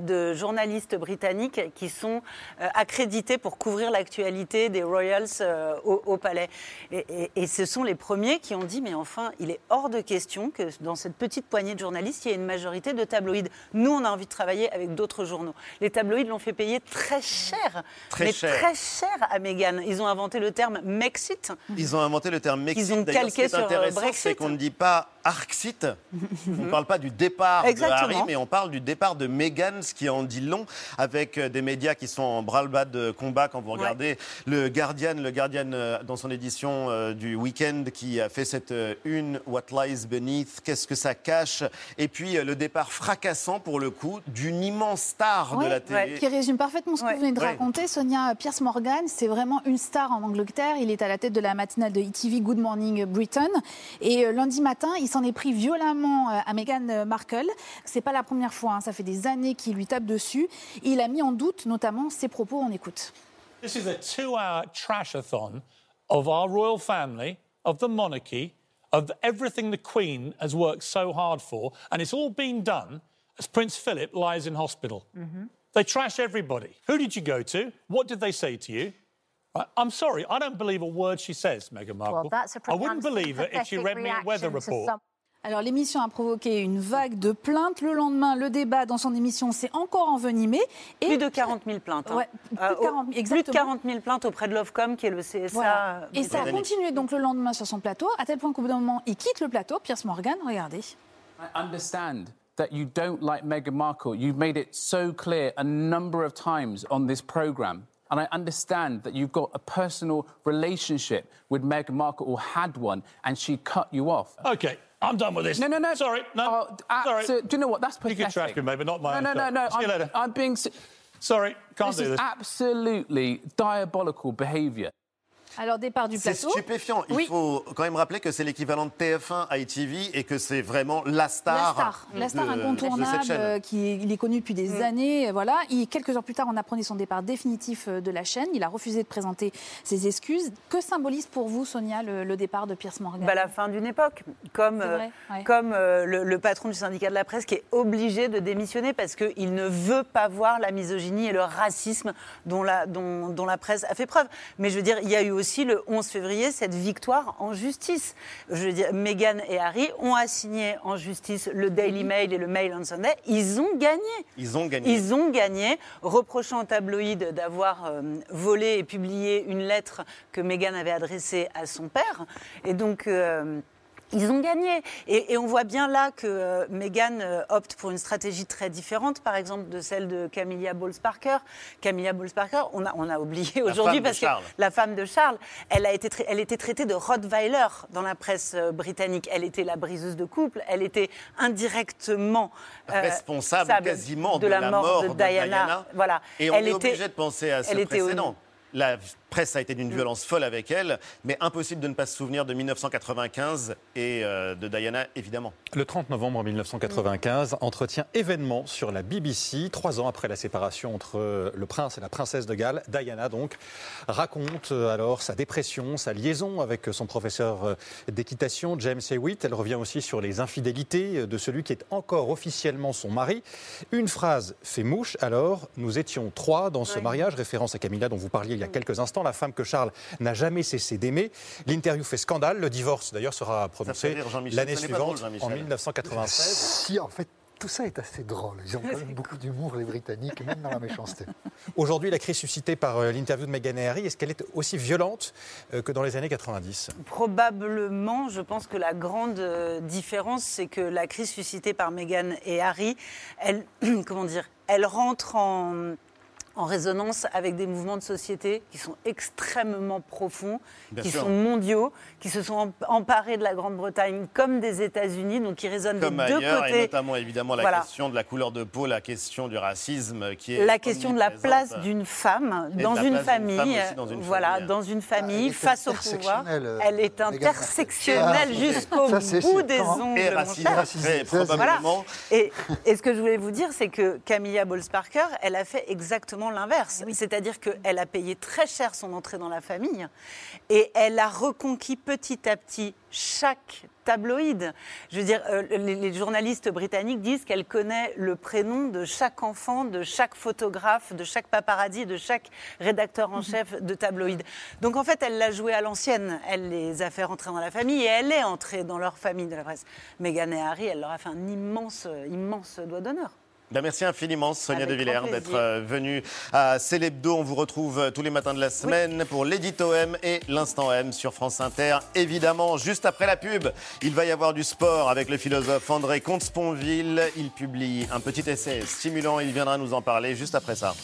[SPEAKER 34] de journalistes britanniques qui sont euh, accrédités pour couvrir l'actualité des Royals euh, au, au palais. Et, et- et ce sont les premiers qui ont dit, mais enfin, il est hors de question que dans cette petite poignée de journalistes, il y ait une majorité de tabloïds. Nous, on a envie de travailler avec d'autres journaux. Les tabloïds l'ont fait payer très cher,
[SPEAKER 1] Très
[SPEAKER 34] mais
[SPEAKER 1] cher.
[SPEAKER 34] très cher à Meghan. Ils ont inventé le terme Mexit.
[SPEAKER 1] Ils ont inventé le terme Mexit.
[SPEAKER 34] Ils ont calqué
[SPEAKER 1] ce qui est
[SPEAKER 34] sur, euh,
[SPEAKER 1] intéressant,
[SPEAKER 34] Brexit.
[SPEAKER 1] c'est qu'on ne dit pas Arxit. on ne parle pas du départ
[SPEAKER 34] Exactement.
[SPEAKER 1] de Harry, mais on parle du départ de Meghan, ce qui en dit long, avec euh, des médias qui sont en bras-le-bas de combat. Quand vous regardez le Guardian, le Guardian euh, dans son édition euh, du week-end, qui a fait cette une What lies beneath, qu'est-ce que ça cache, et puis le départ fracassant pour le coup d'une immense star de
[SPEAKER 7] Ouais,
[SPEAKER 1] la télé.
[SPEAKER 7] Qui résume parfaitement ce que vous venez de
[SPEAKER 1] Ouais.
[SPEAKER 7] raconter. Sonia Pierce Morgan, c'est vraiment une star en Angleterre. Il est à la tête de la matinale de ETV Good Morning Britain. Et lundi matin, il s'en est pris violemment à Meghan Markle. C'est pas la première fois, hein, ça fait des années qu'il lui tape dessus. Il a mis en doute notamment ses propos. On écoute.
[SPEAKER 39] This is a two-hour trashathon of our royal family, of the monarchy, of everything the Queen has worked so hard for, and it's all been done as Prince Philip lies in hospital. They trash everybody. Who did you go to? What did they say to you? I- I'm sorry, I don't believe a word she says, Meghan Markle.
[SPEAKER 7] Well, that's a
[SPEAKER 39] I wouldn't believe it if she read me a weather report.
[SPEAKER 7] Alors l'émission a provoqué une vague de plaintes. Le lendemain, le débat dans son émission s'est encore envenimé. Et...
[SPEAKER 34] Plus de 40 000 plaintes. hein.
[SPEAKER 7] Ouais, plus,
[SPEAKER 34] Euh,
[SPEAKER 7] de 40 000,
[SPEAKER 34] plus de
[SPEAKER 7] exactement.
[SPEAKER 34] 40 000 plaintes auprès de l'OFCOM, qui est le CSA.
[SPEAKER 7] Voilà. Et ça a continué donc le lendemain sur son plateau, à tel point qu'au bout d'un moment, il quitte le plateau. Pierce Morgan, regardez.
[SPEAKER 40] I understand that you don't like Meghan Markle. You've made it so clear a number of times on this program. And I understand that you've got a personal relationship with Meghan Markle or had one, and she cut you off.
[SPEAKER 39] Okay, I'm done with this.
[SPEAKER 40] No, no, no.
[SPEAKER 39] Sorry, no.
[SPEAKER 40] Oh, uh, sorry. Do you know what? That's pathetic.
[SPEAKER 39] You can trash me, maybe not my
[SPEAKER 40] No,
[SPEAKER 39] own
[SPEAKER 40] no, no, no.
[SPEAKER 39] See
[SPEAKER 40] I'm,
[SPEAKER 39] later.
[SPEAKER 40] I'm being.
[SPEAKER 39] Sorry, can't
[SPEAKER 40] this
[SPEAKER 39] do
[SPEAKER 40] is
[SPEAKER 39] this.
[SPEAKER 40] absolutely diabolical behaviour.
[SPEAKER 7] Alors départ du
[SPEAKER 1] C'est
[SPEAKER 7] plateau.
[SPEAKER 1] stupéfiant. Il
[SPEAKER 7] Oui.
[SPEAKER 1] faut quand même rappeler que c'est l'équivalent de TF1 à ITV et que c'est vraiment la star.
[SPEAKER 7] La star, la star
[SPEAKER 1] de- de cette
[SPEAKER 7] incontournable,
[SPEAKER 1] chaîne.
[SPEAKER 7] euh, qui il est connu depuis des années. euh, Voilà. Il- quelques heures plus tard, on apprenait son départ définitif euh, de la chaîne. Il a refusé de présenter ses excuses. Que symbolise pour vous, Sonia, le, le départ de Pierce Morgan?
[SPEAKER 34] Bah, la fin d'une époque, comme,
[SPEAKER 7] C'est vrai, ouais.
[SPEAKER 34] comme euh, le, le patron du syndicat de la presse qui est obligé de démissionner parce qu'il ne veut pas voir la misogynie et le racisme dont la, dont, dont la presse a fait preuve. Mais je veux dire, il y a eu aussi le 11 février cette victoire en justice. Je veux dire, Meghan et Harry ont assigné en justice le Daily Mail et le Mail on Sunday. Ils ont gagné.
[SPEAKER 1] Ils ont gagné.
[SPEAKER 34] Ils ont gagné, reprochant au tabloïd d'avoir euh, volé et publié une lettre que Meghan avait adressée à son père. Et donc. euh, ils ont gagné. Et, et on voit bien là que euh, Meghan euh, opte pour une stratégie très différente, par exemple, de celle de Camilla Bowles-Parker. Camilla Bowles-Parker, on a, on a oublié aujourd'hui
[SPEAKER 1] de
[SPEAKER 34] parce que
[SPEAKER 1] Charles.
[SPEAKER 34] la femme de Charles, elle, a été, elle était traitée de Rottweiler dans la presse euh, britannique. Elle était la briseuse de couple. Elle était indirectement euh,
[SPEAKER 1] responsable quasiment
[SPEAKER 34] de, la, mort, de, Diana. Voilà.
[SPEAKER 1] Et on
[SPEAKER 34] Elle
[SPEAKER 1] est
[SPEAKER 34] était-
[SPEAKER 1] obligé de penser à ce
[SPEAKER 34] était au-
[SPEAKER 1] précédent. La presse a été d'une violence folle avec elle, mais impossible de ne pas se souvenir de 1995 et euh, de Diana, évidemment.
[SPEAKER 9] Le 30 novembre 1995, entretien événement sur la BBC, trois ans après la séparation entre euh, le prince et la princesse de Galles. Diana, donc, raconte euh, alors sa dépression, sa liaison avec son professeur d'équitation, James Hewitt. Elle revient aussi sur les infidélités de celui qui est encore officiellement son mari. Une phrase fait mouche, alors, nous étions trois dans ce mariage, référence à Camilla dont vous parliez il y a quelques instants, la femme que Charles n'a jamais cessé d'aimer. L'interview fait scandale, le divorce d'ailleurs sera prononcé l'année
[SPEAKER 1] drôle,
[SPEAKER 9] suivante, en 1996.
[SPEAKER 12] Si, en fait, tout ça est assez drôle. Ils ont quand même beaucoup d'humour, les Britanniques, même dans la méchanceté. [laughs]
[SPEAKER 9] Aujourd'hui, la crise suscitée par euh, l'interview de Meghan et Harry, est-ce qu'elle est aussi violente euh, que dans les années 90
[SPEAKER 34] Probablement, je pense que la grande euh, différence, c'est que la crise suscitée par Meghan et Harry, elle, [clears throat] comment dire, elle rentre en, en résonance avec des mouvements de société qui sont extrêmement profonds,
[SPEAKER 1] Bien
[SPEAKER 34] qui
[SPEAKER 1] sûr.
[SPEAKER 34] sont mondiaux, qui se sont em- emparés de la Grande-Bretagne comme des États-Unis, donc qui résonnent
[SPEAKER 1] Comme
[SPEAKER 34] des deux côtés.
[SPEAKER 1] et notamment évidemment la
[SPEAKER 34] Voilà.
[SPEAKER 1] question de la couleur de peau, la question du racisme qui est
[SPEAKER 34] la question de la place d'une femme dans une famille,
[SPEAKER 1] dans une
[SPEAKER 34] voilà,
[SPEAKER 1] famille.
[SPEAKER 34] dans une famille
[SPEAKER 12] est
[SPEAKER 34] face au pouvoir.
[SPEAKER 12] euh,
[SPEAKER 34] Elle est intersectionnelle
[SPEAKER 12] Ah,
[SPEAKER 34] jusqu'au bout des ongles.
[SPEAKER 1] Et raciste, probablement.
[SPEAKER 34] Et, et ce que je voulais vous dire, c'est que Camilla Bowles-Parker, elle a fait exactement l'inverse. C'est-à-dire qu'elle a payé très cher son entrée dans la famille et elle a reconquis petit à petit chaque tabloïd. Je veux dire, euh, les, les journalistes britanniques disent qu'elle connaît le prénom de chaque enfant, de chaque photographe, de chaque paparazzi, de chaque rédacteur en chef de tabloïd. Donc en fait, elle l'a joué à l'ancienne. Elle les a fait rentrer dans la famille et elle est entrée dans leur famille de la presse. Meghan et Harry, elle leur a fait un immense, immense doigt d'honneur.
[SPEAKER 1] Ben, merci infiniment Sonia
[SPEAKER 34] Avec
[SPEAKER 1] De Villers d'être euh, venue à Célébdo. On vous retrouve euh, tous les matins de la semaine pour l'édito M et l'instant M sur France Inter. Évidemment, juste après la pub, il va y avoir du sport avec le philosophe André Comte-Sponville. Il publie un petit essai stimulant. Il viendra nous en parler juste après ça.